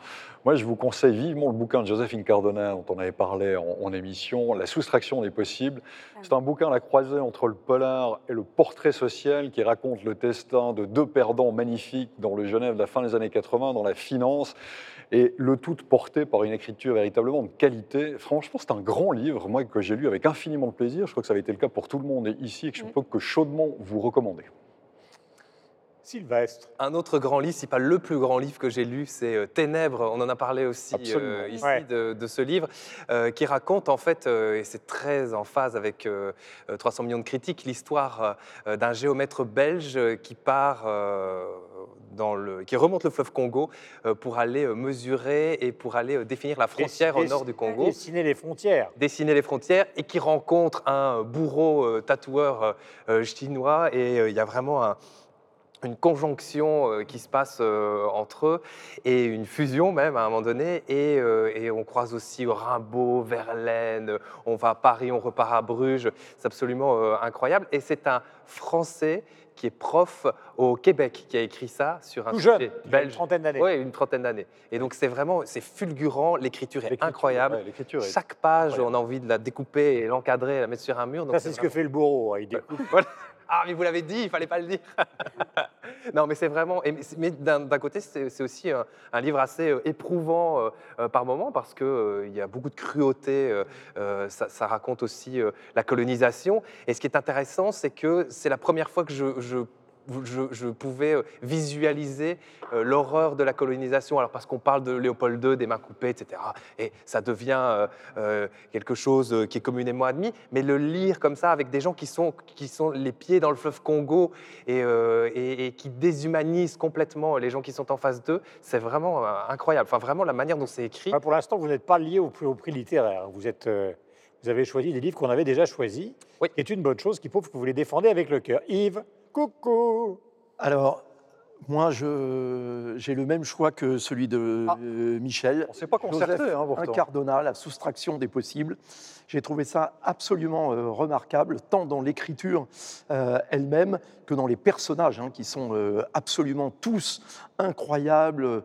Moi je vous conseille vivement le bouquin de Josephine Cardona dont on avait parlé en, émission, La soustraction des possibles. C'est un bouquin à la croisée entre le polar et le portrait social qui raconte le destin de deux perdants magnifiques dans le Genève de la fin des années 80, dans la finance, et le tout porté par une écriture véritablement de qualité. Franchement c'est un grand livre, moi que j'ai lu avec infiniment de plaisir, je crois que ça avait été le cas pour tout le monde ici et que je ne peux que chaudement vous recommander. Sylvestre. Un autre grand livre, si pas le plus grand livre que j'ai lu, c'est euh, Ténèbres. On en a parlé aussi euh, ici de, ce livre, euh, qui raconte en fait, et c'est très en phase avec 300 millions de critiques, l'histoire d'un géomètre belge qui part dans le, qui remonte le fleuve Congo pour aller mesurer et pour aller définir la frontière au nord du Congo. Dessiner les frontières. Dessiner les frontières et qui rencontre un bourreau tatoueur chinois et il y a vraiment un une conjonction euh, qui se passe euh, entre eux et une fusion même à un moment donné. Et, euh, on croise aussi Rimbaud, Verlaine, on va à Paris, on repart à Bruges. C'est absolument incroyable. Et c'est un Français qui est prof au Québec qui a écrit ça sur un Tout sujet belge. Une trentaine d'années. Oui, une trentaine d'années. Et donc c'est vraiment, c'est fulgurant, l'écriture est incroyable. Chaque page, on a envie de la découper et l'encadrer, la mettre sur un mur. ça, c'est ce que fait le bourreau, hein, il découpe. Ah, mais vous l'avez dit, il fallait pas le dire. non, mais c'est vraiment. Mais d'un côté, c'est aussi un, livre assez euh, éprouvant euh, euh, par moment parce qu'il il y a beaucoup de cruauté. ça, raconte aussi la colonisation. Et ce qui est intéressant, c'est que c'est la première fois que je je, pouvais euh, visualiser euh, l'horreur de la colonisation. Alors parce qu'on parle de Léopold II, des mains coupées, etc. Et ça devient euh, quelque chose qui est communément admis. Mais le lire comme ça avec des gens qui sont, qui sont les pieds dans le fleuve Congo et, et, qui déshumanisent complètement les gens qui sont en face d'eux, c'est vraiment incroyable. Enfin, vraiment la manière dont c'est écrit. pour l'instant, vous n'êtes pas lié au, au, prix littéraire. Vous êtes vous avez choisi des livres qu'on avait déjà choisis, oui. qui est une bonne chose, qui prouve que vous les défendez avec le cœur. Yves Coucou Alors, moi, j'ai le même choix que celui de ah. euh, Michel. On ne s'est pas concerté, hein, Un Cardona, la soustraction des possibles. J'ai trouvé ça absolument euh, remarquable, tant dans l'écriture euh, elle-même que dans les personnages, hein, qui sont absolument tous incroyables.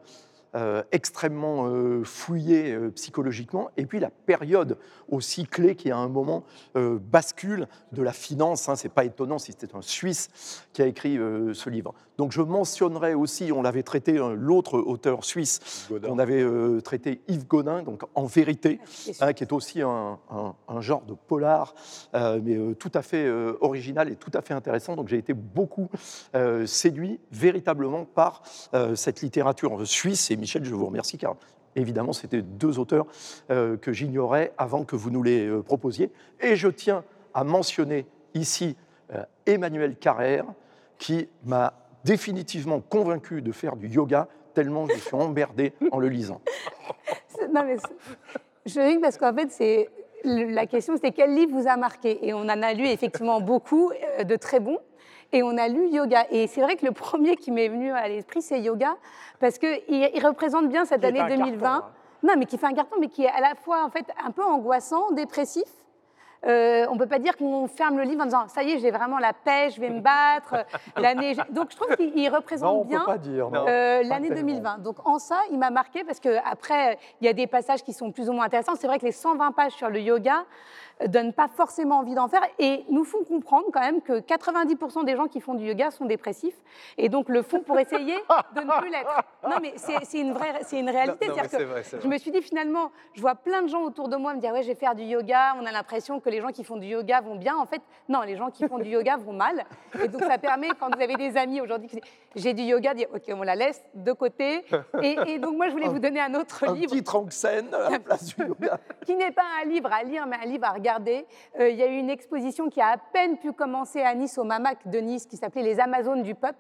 Euh, extrêmement euh, fouillé euh, psychologiquement, et puis la période aussi clé qui à un moment bascule de la finance. Hein, c'est pas étonnant si c'était un Suisse qui a écrit ce livre. Donc je mentionnerai aussi, on l'avait traité, l'autre auteur suisse, on avait traité Yves Godin, donc En vérité, hein, qui est aussi un, un, genre de polar, mais tout à fait original et tout à fait intéressant. Donc j'ai été beaucoup séduit véritablement par cette littérature suisse et Michel, je vous remercie car évidemment, c'était deux auteurs euh, que j'ignorais avant que vous nous les euh, proposiez. Et je tiens à mentionner ici euh, Emmanuel Carrère, qui m'a définitivement convaincu de faire du yoga, tellement je suis emmerdé en le lisant. Non, mais je dis parce qu'en fait, c'est la question, c'est quel livre vous a marqué? Et on en a lu effectivement beaucoup de très bons et on a lu yoga. Et c'est vrai que le premier qui m'est venu à l'esprit, c'est yoga, parce qu'il il représente bien cette année 2020. Hein. Non, mais qui fait un carton, mais qui est à la fois en fait un peu angoissant, dépressif, euh, on ne peut pas dire qu'on ferme le livre en disant ça y est, j'ai vraiment la pêche, je vais me battre. l'année. Donc je trouve qu'il représente bien euh, l'année 2020. Donc en ça, il m'a marqué parce qu'après, il y a des passages qui sont plus ou moins intéressants. C'est vrai que les 120 pages sur le yoga euh, donnent pas forcément envie d'en faire et nous font comprendre quand même que 90% des gens qui font du yoga sont dépressifs et donc le font pour essayer de ne plus l'être. Non mais c'est une vraie, c'est une réalité. que je me suis dit finalement, je vois plein de gens autour de moi me dire ouais, je vais faire du yoga. On a l'impression que les gens qui font du yoga vont bien. En fait, non, les gens qui font du yoga vont mal. Et donc, ça permet, quand vous avez des amis aujourd'hui qui j'ai du yoga, dire OK, on la laisse de côté. Et, donc, moi, je voulais vous donner un autre un livre. Un petit Tranxène à la place du yoga. qui n'est pas un livre à lire, mais un livre à regarder. Euh, il y a eu une exposition qui a à peine pu commencer à Nice, au MAMAC de Nice, qui s'appelait Les Amazones du peuple.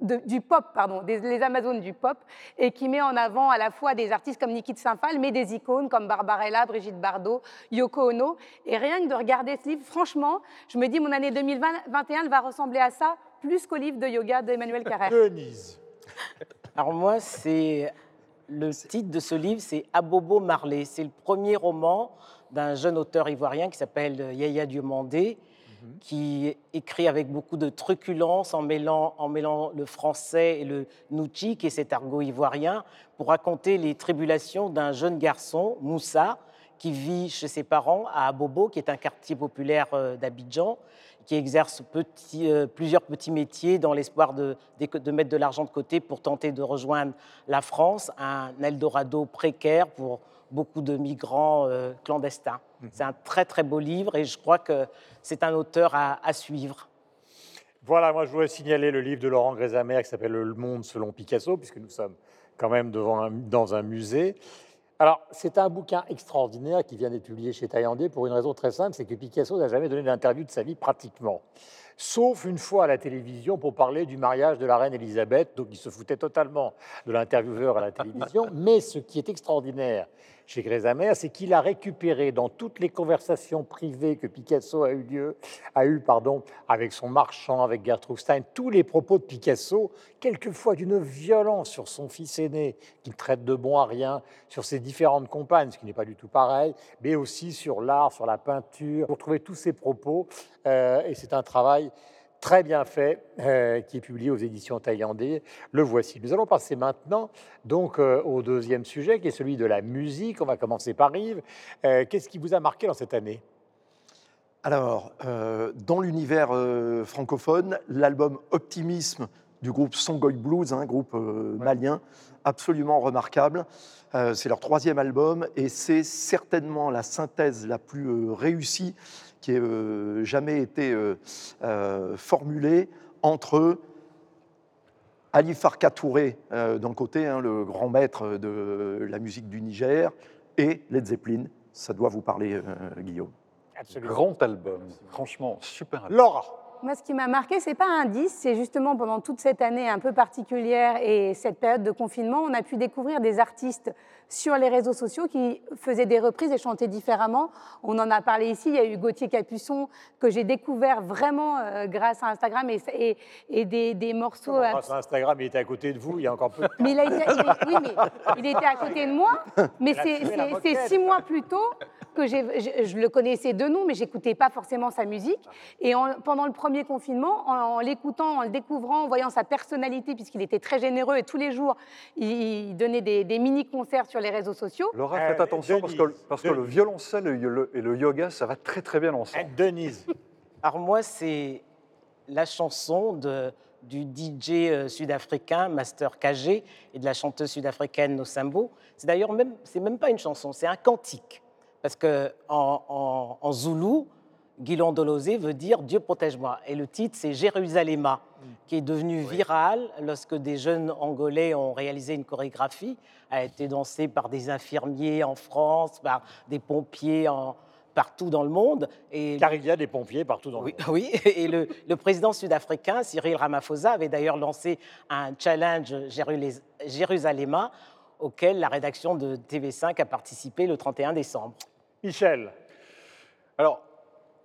de- du pop, pardon, des, les Amazones du pop, et qui met en avant à la fois des artistes comme Niki de Saint-Phal, mais des icônes comme Barbarella, Brigitte Bardot, Yoko Ono. Et rien que de regarder ce livre, franchement, je me dis mon année 2021 elle va ressembler à ça, plus qu'au livre de yoga d'Emmanuel Carrère. Denise. Alors moi, c'est le titre de ce livre, c'est Abobo Marley. C'est le premier roman d'un jeune auteur ivoirien qui s'appelle Yaya Diomandé, qui écrit avec beaucoup de truculence en mêlant, en mêlant le français et le nouchi, qui est cet argot ivoirien, pour raconter les tribulations d'un jeune garçon, Moussa, qui vit chez ses parents à Abobo, qui est un quartier populaire euh, d'Abidjan, qui exerce petit- euh, plusieurs petits métiers dans l'espoir de, mettre de l'argent de côté pour tenter de rejoindre la France, un Eldorado précaire pour beaucoup de migrants euh, clandestins. C'est un très très beau livre et je crois que c'est un auteur à, à suivre. Voilà, moi je voudrais signaler le livre de Laurent Grésamer qui s'appelle Le Monde selon Picasso, puisque nous sommes quand même devant un- dans un musée. Alors, c'est un bouquin extraordinaire qui vient d'être publié chez Taillandier pour une raison très simple, c'est que Picasso n'a jamais donné d'interview de sa vie pratiquement. Sauf une fois à la télévision pour parler du mariage de la reine Elisabeth, donc il se foutait totalement de l'intervieweur à la télévision. Mais ce qui est extraordinaire chez Grésamer, c'est qu'il a récupéré dans toutes les conversations privées que Picasso a eu lieu, a eu pardon, avec son marchand, avec Gertrude Stein, tous les propos de Picasso, quelquefois d'une violence sur son fils aîné, qu'il traite de bon à rien, sur ses différentes compagnes, ce qui n'est pas du tout pareil, mais aussi sur l'art, sur la peinture. Vous retrouvez tous ces propos, euh, et c'est un travail très bien fait, euh, qui est publié aux éditions Taillandais. Le voici. Nous allons passer maintenant donc euh, au deuxième sujet, qui est celui de la musique. On va commencer par Yves. Euh, Qu'est-ce qui vous a marqué dans cette année? Alors, dans l'univers francophone, l'album Optimisme du groupe Songoy Blues, un groupe euh, malien, absolument remarquable. Euh, c'est leur troisième album et c'est certainement la synthèse la plus euh, réussie qui ait jamais été formulée entre Ali Farka Touré d'un côté, hein, le grand maître de la musique du Niger, et Led Zeppelin. Ça doit vous parler, Guillaume. Absolument. Grand album, franchement, super album. Laura. Moi, ce qui m'a marqué, c'est pas un 10, c'est justement pendant toute cette année un peu particulière et cette période de confinement, on a pu découvrir des artistes sur les réseaux sociaux qui faisaient des reprises et chantaient différemment. On en a parlé ici, il y a eu Gauthier Capuçon que j'ai découvert vraiment euh, grâce à Instagram et, et- et des, des morceaux. Comment, abs- grâce à Instagram, il était à côté de vous il y a encore peu de temps. Mais il a oui, mais il était à côté de moi. Mais c'est six mois plus tôt que je, je le connaissais de nous, mais j'écoutais pas forcément sa musique. Et en- pendant le premier confinement, en, en l'écoutant, en le découvrant, en voyant sa personnalité, puisqu'il était très généreux et tous les jours, il, il donnait des, des mini-concerts sur les réseaux sociaux. Laura, Euh, faites attention parce que, parce que le violoncelle et le, et le yoga, ça va très très bien ensemble. Eh, Denise. Alors moi, c'est la chanson de, du DJ euh, sud-africain Master KG et de la chanteuse sud-africaine Nosambo. C'est d'ailleurs même, c'est même pas une chanson, c'est un cantique. Parce que en, en, en zoulou, veut dire Dieu protège-moi. Et le titre, c'est Jérusalema, qui est devenu viral lorsque des jeunes Angolais ont réalisé une chorégraphie, a été dansée par des infirmiers en France, par des pompiers en- partout dans le monde. Et Car il y a des pompiers partout dans le oui, monde. oui, et le, le président sud-africain, Cyril Ramaphosa, avait d'ailleurs lancé un challenge Jérusalema auquel la rédaction de TV5 a participé le 31 décembre. Michel. Alors,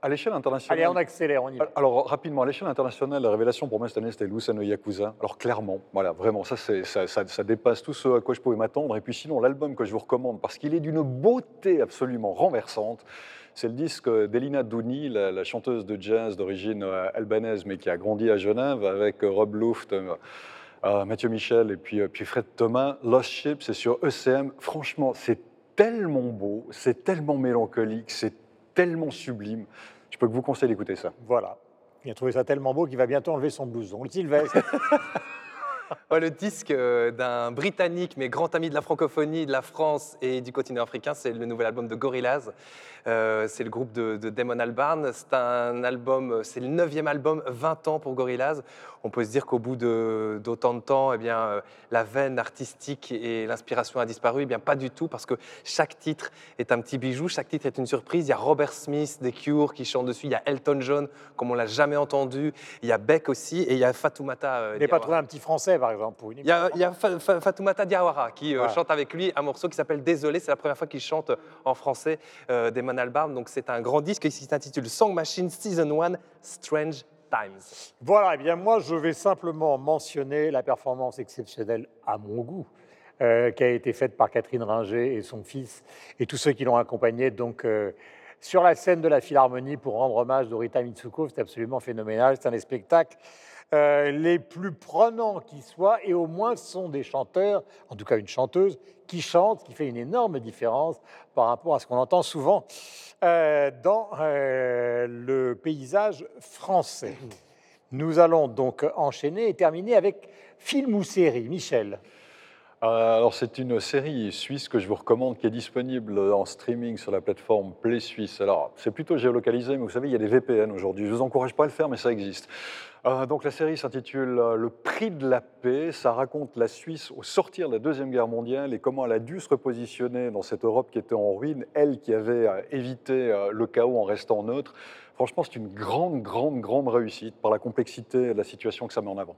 à l'échelle internationale. Allez, on accélère, on y va. Alors, rapidement, à l'échelle internationale, la révélation pour moi cette année, c'était Lucano Yakuza. Alors, clairement, voilà, vraiment, ça, ça, ça- ça dépasse tout ce à quoi je pouvais m'attendre. Et puis, sinon, l'album que je vous recommande, parce qu'il est d'une beauté absolument renversante, c'est le disque d'Elina Douni, la, la chanteuse de jazz d'origine euh, albanaise, mais qui a grandi à Genève, avec euh, Rob Luft, euh, euh, Mathieu Michel et puis, euh, puis Fred Thomas. Lost Ship, c'est sur ECM. Franchement, c'est tellement beau, c'est tellement mélancolique, c'est tellement sublime. Je peux que vous conseiller d'écouter ça. Voilà. Il a trouvé ça tellement beau qu'il va bientôt enlever son blouson. Sylvestre. Ouais, le disque euh, d'un Britannique, mais grand ami de la francophonie, de la France et du continent africain, c'est le nouvel album de Gorillaz. Euh, c'est le groupe de, de Damon Albarn. C'est un album, c'est le neuvième album, 20 ans pour Gorillaz. On peut se dire qu'au bout de- d'autant de, temps, eh bien, euh, la veine artistique et l'inspiration a disparu. Eh bien, pas du tout, parce que chaque titre est un petit bijou, chaque titre est une surprise. Il y a Robert Smith des Cure qui chante dessus, il y a Elton John, comme on l'a jamais entendu, il y a Beck aussi, et il y a Fatoumata. euh, n'avez pas trouvé un petit français, par exemple, pour une Il y a, il y a Fa- Fa- Fatoumata Diawara qui euh, chante avec lui un morceau qui s'appelle Désolé. C'est la première fois qu'il chante en français euh, Albarn. Donc c'est un grand disque qui s'intitule Song Machine Season 1 Strange Times. Voilà, eh bien moi je vais simplement mentionner la performance exceptionnelle à mon goût euh, qui a été faite par Catherine Ringer et son fils et tous ceux qui l'ont accompagnée donc euh, sur la scène de la Philharmonie pour rendre hommage d'Orita Mitsuko. C'est absolument phénoménal. C'est un des spectacles euh, les plus prenants qui soient et au moins sont des chanteurs, en tout cas une chanteuse, qui chante, ce qui fait une énorme différence par rapport à ce qu'on entend souvent euh, dans euh, le paysage français. Nous allons donc enchaîner et terminer avec film ou série. Michel. Euh, Alors, c'est une série suisse que je vous recommande qui est disponible en streaming sur la plateforme Play Suisse. Alors, c'est plutôt géolocalisé, mais vous savez, il y a des VPN aujourd'hui. Je ne vous encourage pas à le faire, mais ça existe. Euh, donc, la série s'intitule euh, Le prix de la paix. Ça raconte la Suisse au sortir de la Deuxième Guerre mondiale et comment elle a dû se repositionner dans cette Europe qui était en ruine, elle qui avait évité le chaos en restant neutre. Franchement, c'est une grande, grande, grande réussite par la complexité de la situation que ça met en avant.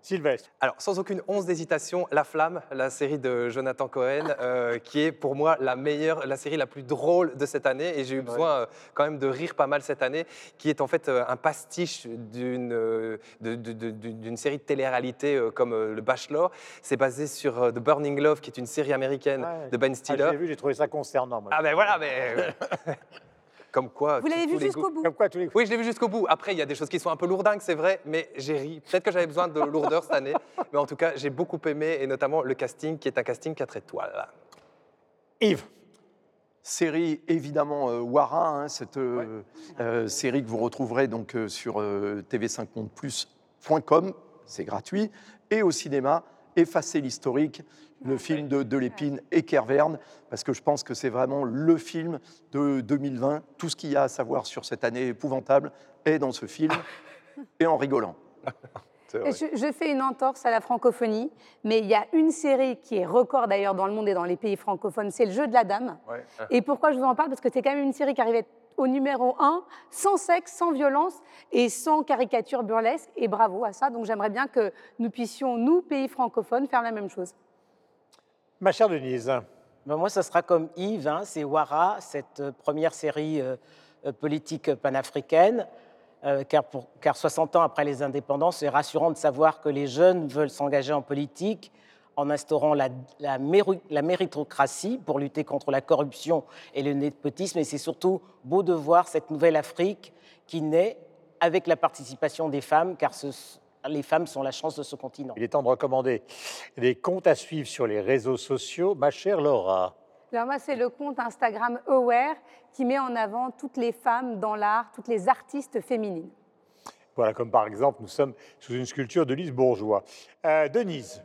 Sylvestre. Alors, sans aucune once d'hésitation, La Flamme, la série de Jonathan Cohen, euh, qui est pour moi la meilleure, la série la plus drôle de cette année. Et j'ai eu besoin euh, quand même de rire pas mal cette année, qui est en fait euh, un pastiche d'une série de télé-réalité comme Le Bachelor. C'est basé sur The Burning Love, qui est une série américaine Ouais. de Ben Ah, Stiller. j'ai vu, j'ai trouvé ça concernant. moi. Ah ben voilà, mais... Comme quoi... Vous l'avez vu jusqu'au bout Comme quoi, tous les oui, je l'ai vu jusqu'au bout. Après, il y a des choses qui sont un peu lourdingues, c'est vrai, mais j'ai ri. Peut-être que j'avais besoin de lourdeur cette année. Mais en tout cas, j'ai beaucoup aimé, et notamment le casting, qui est un casting 4 étoiles. Yves. Série évidemment euh, Wara, hein, cette euh, euh, série que vous retrouverez donc euh, sur euh, tv5mondeplus.com, c'est gratuit, et au cinéma, Effacer l'historique, le film de, de Lépine et Kerverne, parce que je pense que c'est vraiment le film de 2020. Tout ce qu'il y a à savoir sur cette année épouvantable est dans ce film, et en rigolant. Je, je fais une entorse à la francophonie, mais il y a une série qui est record d'ailleurs dans le monde et dans les pays francophones, c'est Le Jeu de la Dame. Ouais. Et pourquoi je vous en parle? Parce que c'est quand même une série qui arrivait au numéro 1, sans sexe, sans violence et sans caricature burlesque. Et bravo à ça. Donc j'aimerais bien que nous puissions, nous, pays francophones, faire la même chose. Ma chère Denise. Ben, moi, ça sera comme Yves, hein, c'est Wara, cette euh, première série euh, euh, politique panafricaine. car, pour- car 60 ans après les indépendances, c'est rassurant de savoir que les jeunes veulent s'engager en politique en instaurant la, la méritocratie pour lutter contre la corruption et le népotisme. Et c'est surtout beau de voir cette nouvelle Afrique qui naît avec la participation des femmes, car ce- les femmes sont la chance de ce continent. Il est temps de recommander les comptes à suivre sur les réseaux sociaux. Ma chère Laura. Alors moi, c'est le compte Instagram Aware qui met en avant toutes les femmes dans l'art, toutes les artistes féminines. Voilà, comme par exemple, nous sommes sous une sculpture de Lise Bourgeois. Euh, Denise.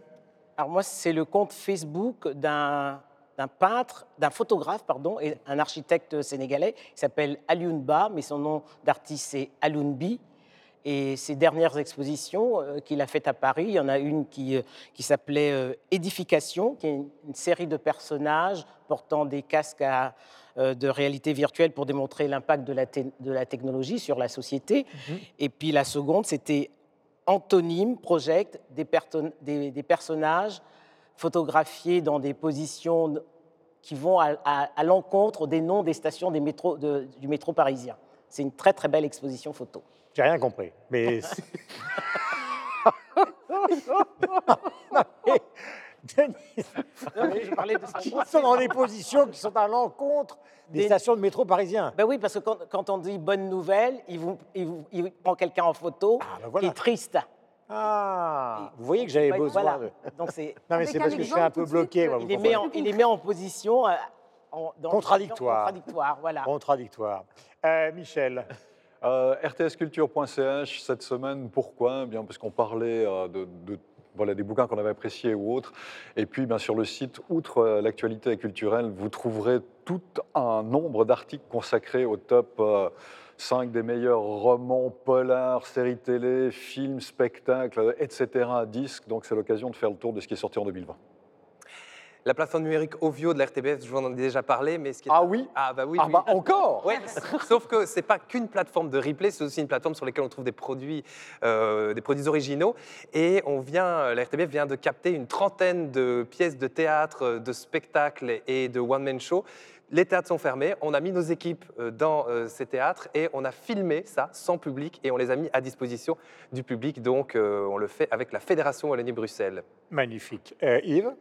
Alors moi, c'est le compte Facebook d'un d'un peintre, d'un photographe, pardon, et un architecte sénégalais. Il s'appelle Aliounba, mais son nom d'artiste c'est Alounbi. Et ses dernières expositions euh, qu'il a faites à Paris, il y en a une qui, euh, qui s'appelait euh, Édification, qui est une, une série de personnages portant des casques à, de réalité virtuelle pour démontrer l'impact de la, te- de la technologie sur la société. Et puis la seconde, c'était Antonyme Project, des, perton- des- des personnages photographiés dans des positions qui vont à, à- à l'encontre des noms des stations des métros- de- du métro parisien. C'est une très très belle exposition photo. J'ai rien compris. Mais. Denise, je parlais de ils sont dans des positions qui sont à l'encontre des, Des- stations de métro parisiens. Ben oui, parce que quand, quand on dit bonne nouvelle, il, vous, il, vous- il prend quelqu'un en photo ben voilà. qui est triste. Ah, vous voyez que j'avais besoin voilà. de. Donc c'est, Non, mais c'est un parce que je suis un peu bloqué. moi, il, les met en, comprenez il les met en position euh, en- dans- Contradictoire. Contradictoire, voilà. Contradictoire. Euh, Michel. Euh, rtsculture.ch cette semaine, pourquoi? Eh Bien parce qu'on parlait euh, de, voilà, des bouquins qu'on avait appréciés ou autres. Et puis, bien sur le site, outre euh, l'actualité culturelle, vous trouverez tout un nombre d'articles consacrés au top 5 des meilleurs romans, polars, séries télé, films, spectacles, etc. disques. Donc, c'est l'occasion de faire le tour de ce qui est sorti en 2020. La plateforme numérique Ovio de la RTBF, je vous en ai déjà parlé, mais ce qui est... Ah oui Ah bah oui. Ah oui. bah encore Ouais, sauf que c'est pas qu'une plateforme de replay, c'est aussi une plateforme sur laquelle on trouve des produits, euh, des produits originaux. Et on vient, la RTBF vient de capter une trentaine de pièces de théâtre, de spectacles et de one-man show. Les théâtres sont fermés, on a mis nos équipes euh, dans euh, ces théâtres et on a filmé ça sans public et on les a mis à disposition du public. Donc euh, on le fait avec la Fédération Wallonie-Bruxelles. Magnifique. Euh, Yves?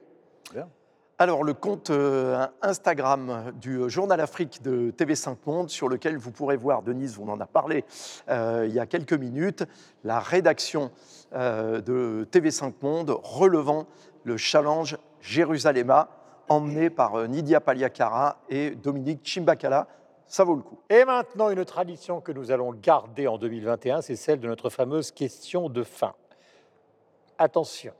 Alors, le compte euh, Instagram du Journal Afrique de TV5 Monde, sur lequel vous pourrez voir, Denise, on en a parlé euh, il y a quelques minutes, la rédaction euh, de TV5 Monde relevant le challenge Jérusalem, emmené par euh, Nidia Paliakara et Dominique Chimbakala. Ça vaut le coup. Et maintenant, une tradition que nous allons garder en 2021, c'est celle de notre fameuse question de fin. Attention.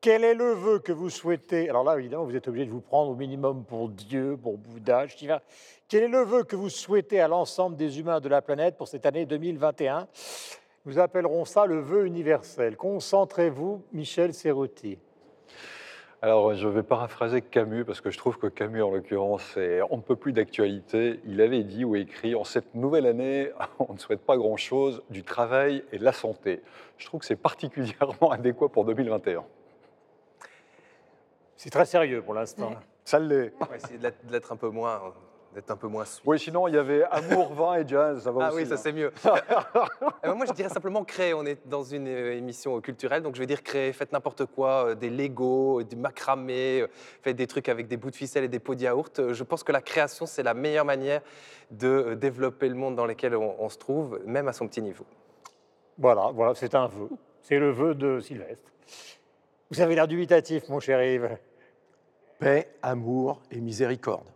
Quel est le vœu que vous souhaitez? Alors là, évidemment, vous êtes obligé de vous prendre au minimum pour Dieu, pour Bouddha. Quel est le vœu que vous souhaitez à l'ensemble des humains de la planète pour cette année 2021 Nous appellerons ça le vœu universel. Concentrez-vous, Michel Serruti. Alors, je vais paraphraser Camus, parce que je trouve que Camus, en l'occurrence, est- on ne peut plus d'actualité. Il avait dit ou écrit En cette nouvelle année, on ne souhaite pas grand-chose, du travail et de la santé. Je trouve que c'est particulièrement adéquat pour 2021. C'est très sérieux pour l'instant. Ça l'est. On va essayer de l'être- de l'être un peu moins, d'être un peu moins sweet. Oui, sinon, il y avait amour, vin et jazz. Ça va Ah aussi, oui, ça hein. c'est mieux. Euh, moi, je dirais simplement créer. On est dans une euh, émission culturelle, donc je vais dire créer. Faites n'importe quoi, euh, des Lego, du macramé, euh, faites des trucs avec des bouts de ficelle et des pots de yaourt. Je pense que la création, c'est la meilleure manière de développer le monde dans lequel on, on se trouve, même à son petit niveau. Voilà, voilà, c'est un vœu. C'est le vœu de Sylvestre. Vous avez l'air dubitatif, mon cher Yves. Paix, amour et miséricorde.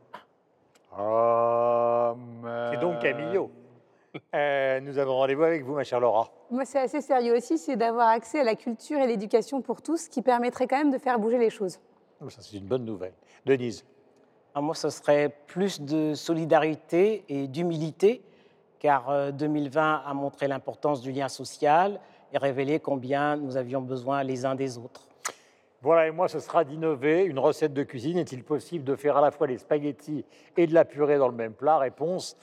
C'est donc Camillo. Euh, nous avons rendez-vous avec vous, ma chère Laura. Moi, c'est assez sérieux aussi, c'est d'avoir accès à la culture et l'éducation pour tous, qui permettrait quand même de faire bouger les choses. Oh, Ça, c'est une bonne nouvelle. Denise. Ah, moi, ce serait plus de solidarité et d'humilité, car euh, 2020 a montré l'importance du lien social et révélé combien nous avions besoin les uns des autres. Voilà, et moi, ce sera d'innover. Une recette de cuisine, est-il possible de faire à la fois des spaghettis et de la purée dans le même plat? Réponse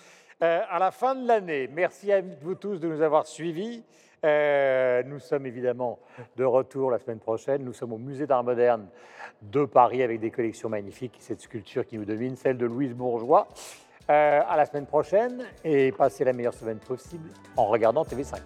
euh, à la fin de l'année. Merci à vous tous de nous avoir suivis. Euh, nous sommes évidemment de retour la semaine prochaine. Nous sommes au Musée d'Art moderne de Paris avec des collections magnifiques. Cette sculpture qui nous domine, celle de Louise Bourgeois. Euh, à la semaine prochaine et passez la meilleure semaine possible en regardant TV5.